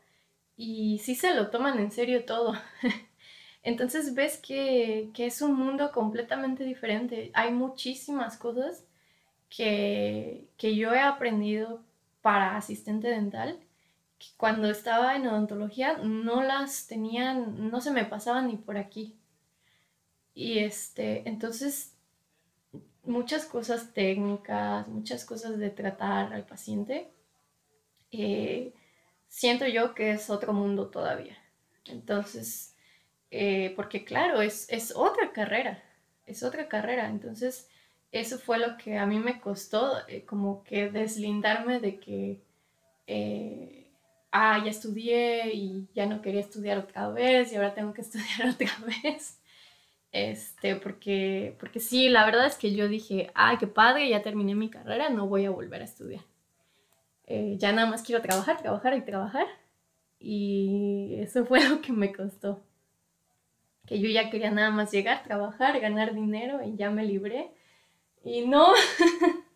y sí se lo toman en serio todo. Entonces ves que, que es un mundo completamente diferente. Hay muchísimas cosas que, yo he aprendido para asistente dental, cuando estaba en odontología no las tenían, no se me pasaban ni por aquí. Y este, entonces muchas cosas técnicas, muchas cosas de tratar al paciente, eh, siento yo que es otro mundo todavía. Entonces, eh, porque claro, es, es otra carrera, es otra carrera. Entonces, eso fue lo que a mí me costó, eh, como que deslindarme de que, ah, ya estudié y ya no quería estudiar otra vez y ahora tengo que estudiar otra vez. Este, porque, porque sí, la verdad es que yo dije, ay, qué padre, ya terminé mi carrera, no voy a volver a estudiar. Eh, ya nada más quiero trabajar, trabajar y trabajar. Y eso fue lo que me costó. Que yo ya quería nada más llegar, trabajar, ganar dinero y ya me libré. Y no,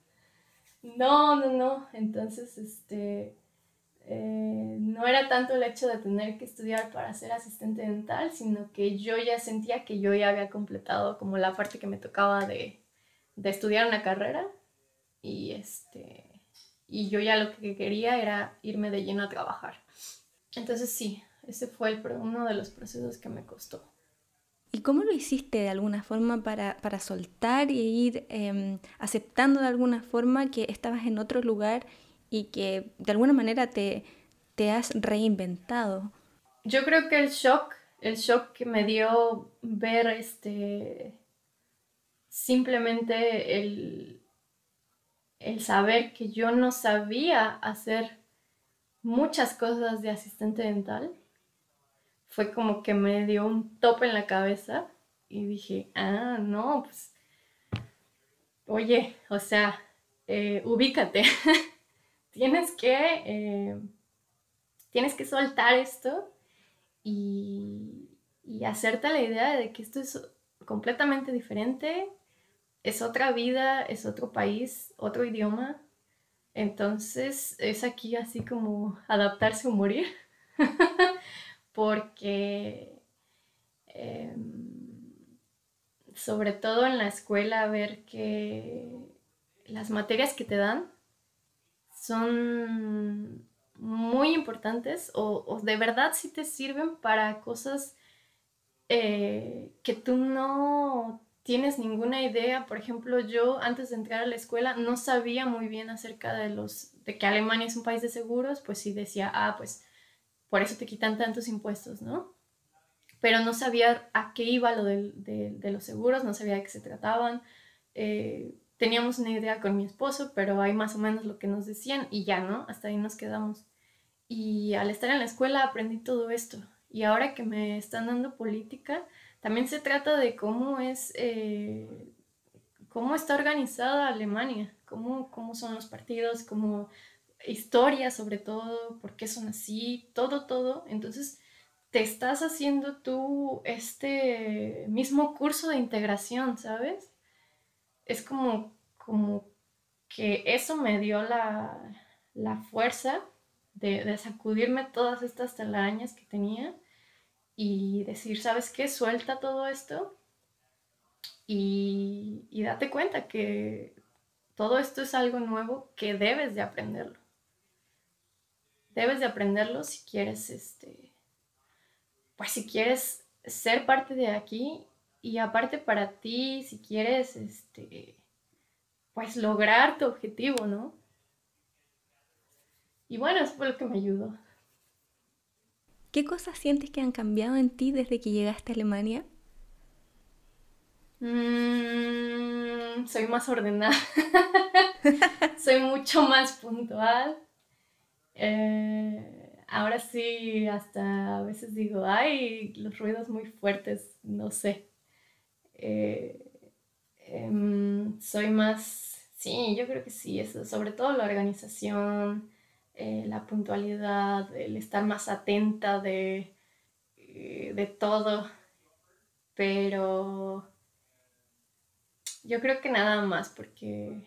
no, no, no. Entonces, este, eh, no era tanto el hecho de tener que estudiar para ser asistente dental, sino que yo ya sentía que yo ya había completado como la parte que me tocaba de, de estudiar una carrera y este y yo ya lo que quería era irme de lleno a trabajar. Entonces sí, ese fue el, uno de los procesos que me costó. ¿Y cómo lo hiciste de alguna forma para, para soltar y ir em, aceptando de alguna forma que estabas en otro lugar y que de alguna manera te, te has reinventado. Yo creo que el shock, el shock que me dio ver este simplemente el, el saber que yo no sabía hacer muchas cosas de asistente dental fue como que me dio un tope en la cabeza y dije, ah, no, pues, oye, o sea, eh, ubícate. tienes que, eh, tienes que soltar esto y, hacerte la idea de que esto es completamente diferente, es otra vida, es otro país, otro idioma. Entonces es aquí así como adaptarse o morir, porque em, sobre todo en la escuela ver que las materias que te dan son muy importantes o, de verdad sí te sirven para cosas eh, que tú no tienes ninguna idea. Por ejemplo, yo antes de entrar a la escuela no sabía muy bien acerca de los de que Alemania es un país de seguros, pues sí decía, ah, pues por eso te quitan tantos impuestos, ¿no? Pero no sabía a qué iba lo de, los seguros, no sabía de qué se trataban. Eh, teníamos una idea con mi esposo, pero hay más o menos lo que nos decían y ya, ¿no? Hasta ahí nos quedamos. Y al estar en la escuela aprendí todo esto. Y ahora que me están dando política, también se trata de cómo es, eh, cómo está organizada Alemania, cómo, cómo son los partidos, cómo historia sobre todo, por qué son así, todo, todo. Entonces, te estás haciendo tú este mismo curso de integración, ¿sabes? Es como, como que eso me dio la, fuerza de, sacudirme todas estas telarañas que tenía y decir, ¿sabes qué? Suelta todo esto y, y date cuenta que todo esto es algo nuevo que debes de aprenderlo. Debes de aprenderlo si quieres, este, pues si quieres ser parte de aquí y aparte para ti, si quieres, este, pues lograr tu objetivo, ¿no? Y bueno, eso fue lo que me ayudó. ¿Qué cosas sientes que han cambiado en ti desde que llegaste a Alemania? Mm, soy más ordenada. soy mucho más puntual. Eh, ahora sí, hasta a veces digo, ay, los ruidos muy fuertes, no sé. Eh, em, soy más, sí, yo creo que sí, eso, sobre todo la organización, eh, la puntualidad, el estar más atenta de, eh, de todo, pero yo creo que nada más porque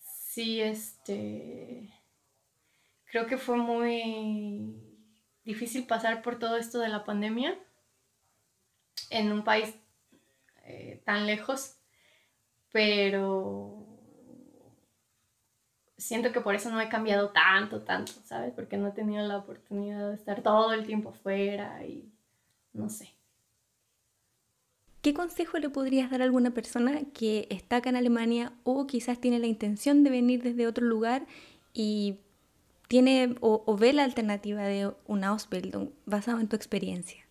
sí, este, creo que fue muy difícil pasar por todo esto de la pandemia en un país eh, tan lejos, pero siento que por eso no he cambiado tanto, tanto, ¿sabes? Porque no he tenido la oportunidad de estar todo el tiempo fuera y no sé. ¿Qué consejo le podrías dar a alguna persona que está acá en Alemania o quizás tiene la intención de venir desde otro lugar y tiene o, ve la alternativa de una Ausbildung basado en tu experiencia?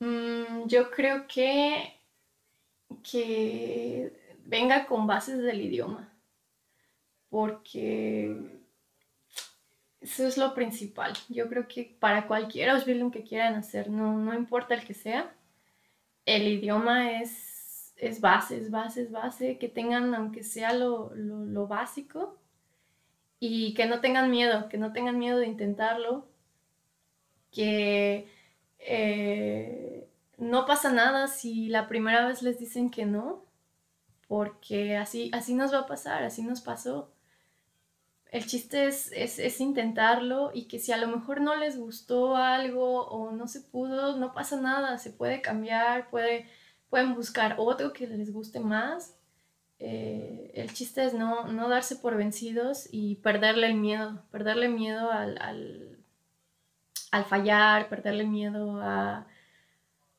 Mm, yo creo que, que venga con bases del idioma, porque eso es lo principal. Yo creo que para cualquier Ausbildung que quieran hacer, no, no importa el que sea, el idioma es, es base, es base, es base, que tengan aunque sea lo, lo, básico y que no tengan miedo, que no tengan miedo de intentarlo, que eh, no pasa nada si la primera vez les dicen que no, porque así, así nos va a pasar, así nos pasó el chiste es, intentarlo y que si a lo mejor no les gustó algo o no se pudo, no pasa nada, se puede cambiar, puede, pueden buscar otro que les guste más. Eh, el chiste es no, darse por vencidos y perderle el miedo, perderle miedo al, fallar, perderle miedo a,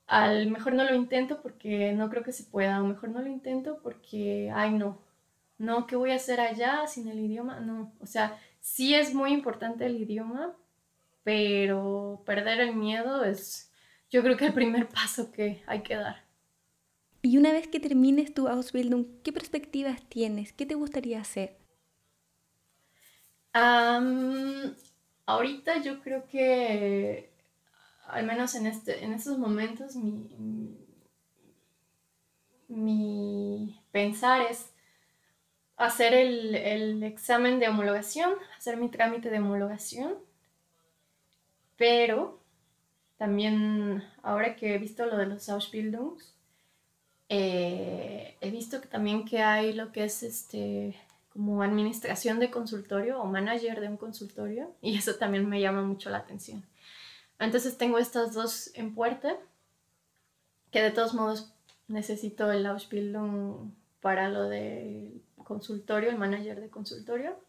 al mejor no lo intento porque no creo que se pueda, o mejor no lo intento porque, ay no, no, ¿qué voy a hacer allá sin el idioma? No, o sea, sí es muy importante el idioma, pero perder el miedo es, yo creo que el primer paso que hay que dar. Y una vez que termines tu Ausbildung, ¿qué perspectivas tienes? ¿Qué te gustaría hacer? Ahorita yo creo que, al menos en, este, en estos momentos, mi, mi pensar es hacer el, examen de homologación, hacer mi trámite de homologación, pero también ahora que he visto lo de los Ausbildungs, eh, he visto que también que hay lo que es este como administración de consultorio o manager de un consultorio y eso también me llama mucho la atención. Entonces tengo estas dos en puerta que de todos modos necesito el Ausbildung para lo de consultorio, el manager de consultorio.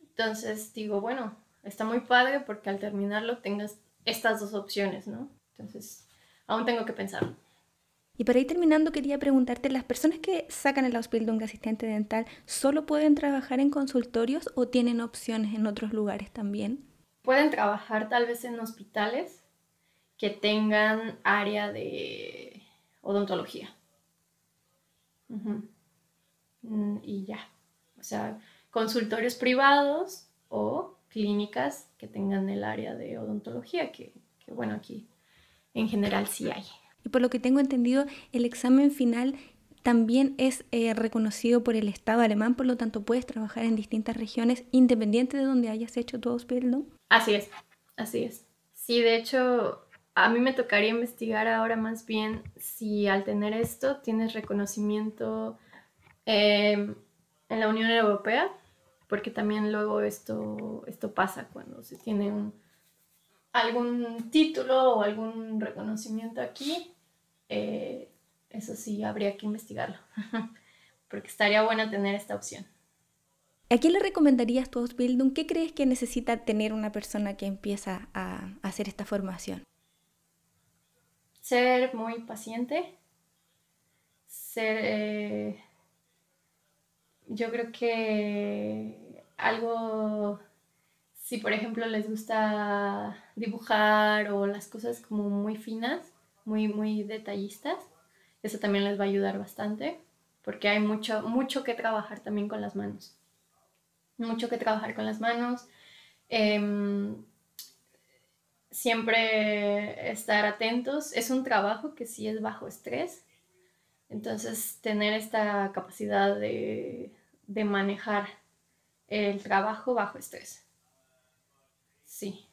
Entonces digo, bueno, está muy padre porque al terminarlo tengas estas dos opciones, ¿no? Entonces, aún tengo que pensar. Y para ir terminando, quería preguntarte, ¿las personas que sacan el Ausbildung de asistente dental solo pueden trabajar en consultorios o tienen opciones en otros lugares también? Pueden trabajar tal vez en hospitales que tengan área de odontología. Mm, y ya. O sea, consultorios privados o clínicas que tengan el área de odontología, que, bueno, aquí en general sí hay. Y por lo que tengo entendido, el examen final también es eh, reconocido por el Estado alemán, por lo tanto puedes trabajar en distintas regiones independiente de donde hayas hecho tu Ausbildung. Así es, así es. Sí, de hecho, a mí me tocaría investigar ahora más bien si al tener esto tienes reconocimiento Em, en la Unión Europea, porque también luego esto, esto pasa cuando se tiene algún título o algún reconocimiento aquí, eh, eso sí habría que investigarlo, porque estaría bueno tener esta opción. ¿A quién le recomendarías tu Ausbildung? ¿Qué crees que necesita tener una persona que empieza a hacer esta formación? Ser muy paciente, ser eh, yo creo que algo, si por ejemplo les gusta dibujar o las cosas como muy finas, muy, muy detallistas, eso también les va a ayudar bastante, porque hay mucho, mucho que trabajar también con las manos. Mucho que trabajar con las manos. Em, siempre estar atentos. Es un trabajo que sí es bajo estrés. Entonces, tener esta capacidad de, de manejar el trabajo bajo estrés. Sí.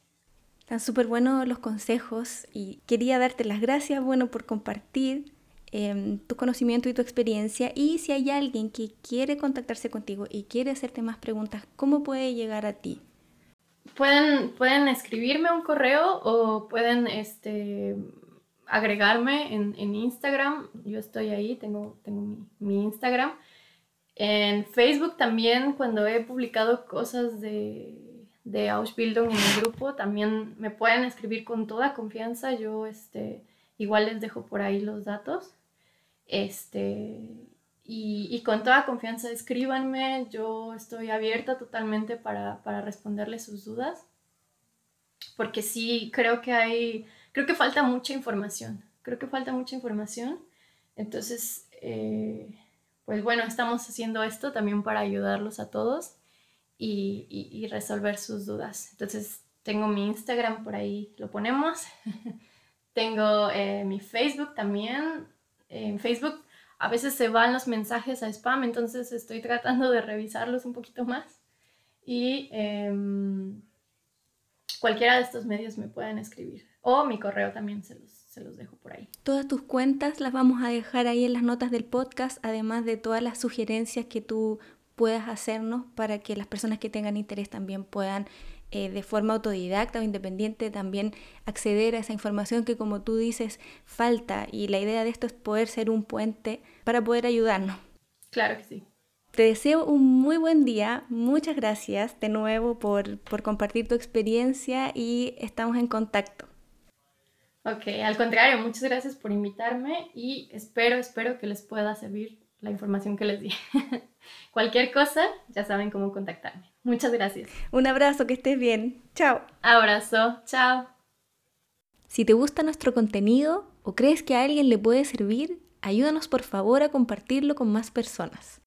Están súper buenos los consejos y quería darte las gracias, bueno, por compartir em, tu conocimiento y tu experiencia. Y si hay alguien que quiere contactarse contigo y quiere hacerte más preguntas, ¿cómo puede llegar a ti? Pueden, pueden escribirme un correo o pueden este, agregarme en, Instagram. Yo estoy ahí, tengo, tengo mi, mi Instagram. En Facebook también, cuando he publicado cosas de, de Ausbildung en el grupo, también me pueden escribir con toda confianza. Yo este, Igual les dejo por ahí los datos. Este, y, con toda confianza escríbanme, yo estoy abierta totalmente para, para responderles sus dudas, porque sí, creo que hay, creo que falta mucha información, creo que falta mucha información, entonces, eh, pues bueno, estamos haciendo esto también para ayudarlos a todos y, resolver sus dudas. Entonces, tengo mi Instagram por ahí, lo ponemos. tengo eh, mi Facebook también. En Facebook a veces se van los mensajes a spam, entonces estoy tratando de revisarlos un poquito más. Y em, cualquiera de estos medios me pueden escribir. O mi correo también se los, se los dejo por ahí. Todas tus cuentas las vamos a dejar ahí en las notas del podcast, además de todas las sugerencias que tú puedas hacernos para que las personas que tengan interés también puedan eh, de forma autodidacta o independiente también acceder a esa información que como tú dices falta y la idea de esto es poder ser un puente para poder ayudarnos. Claro que sí. Te deseo un muy buen día, muchas gracias de nuevo por, por compartir tu experiencia y estamos en contacto. Ok, al contrario, muchas gracias por invitarme y espero, espero que les pueda servir la información que les di. Cualquier cosa, ya saben cómo contactarme. Muchas gracias. Un abrazo, que estés bien. Chao. Abrazo, chao. Si te gusta nuestro contenido o crees que a alguien le puede servir, ayúdanos por favor a compartirlo con más personas.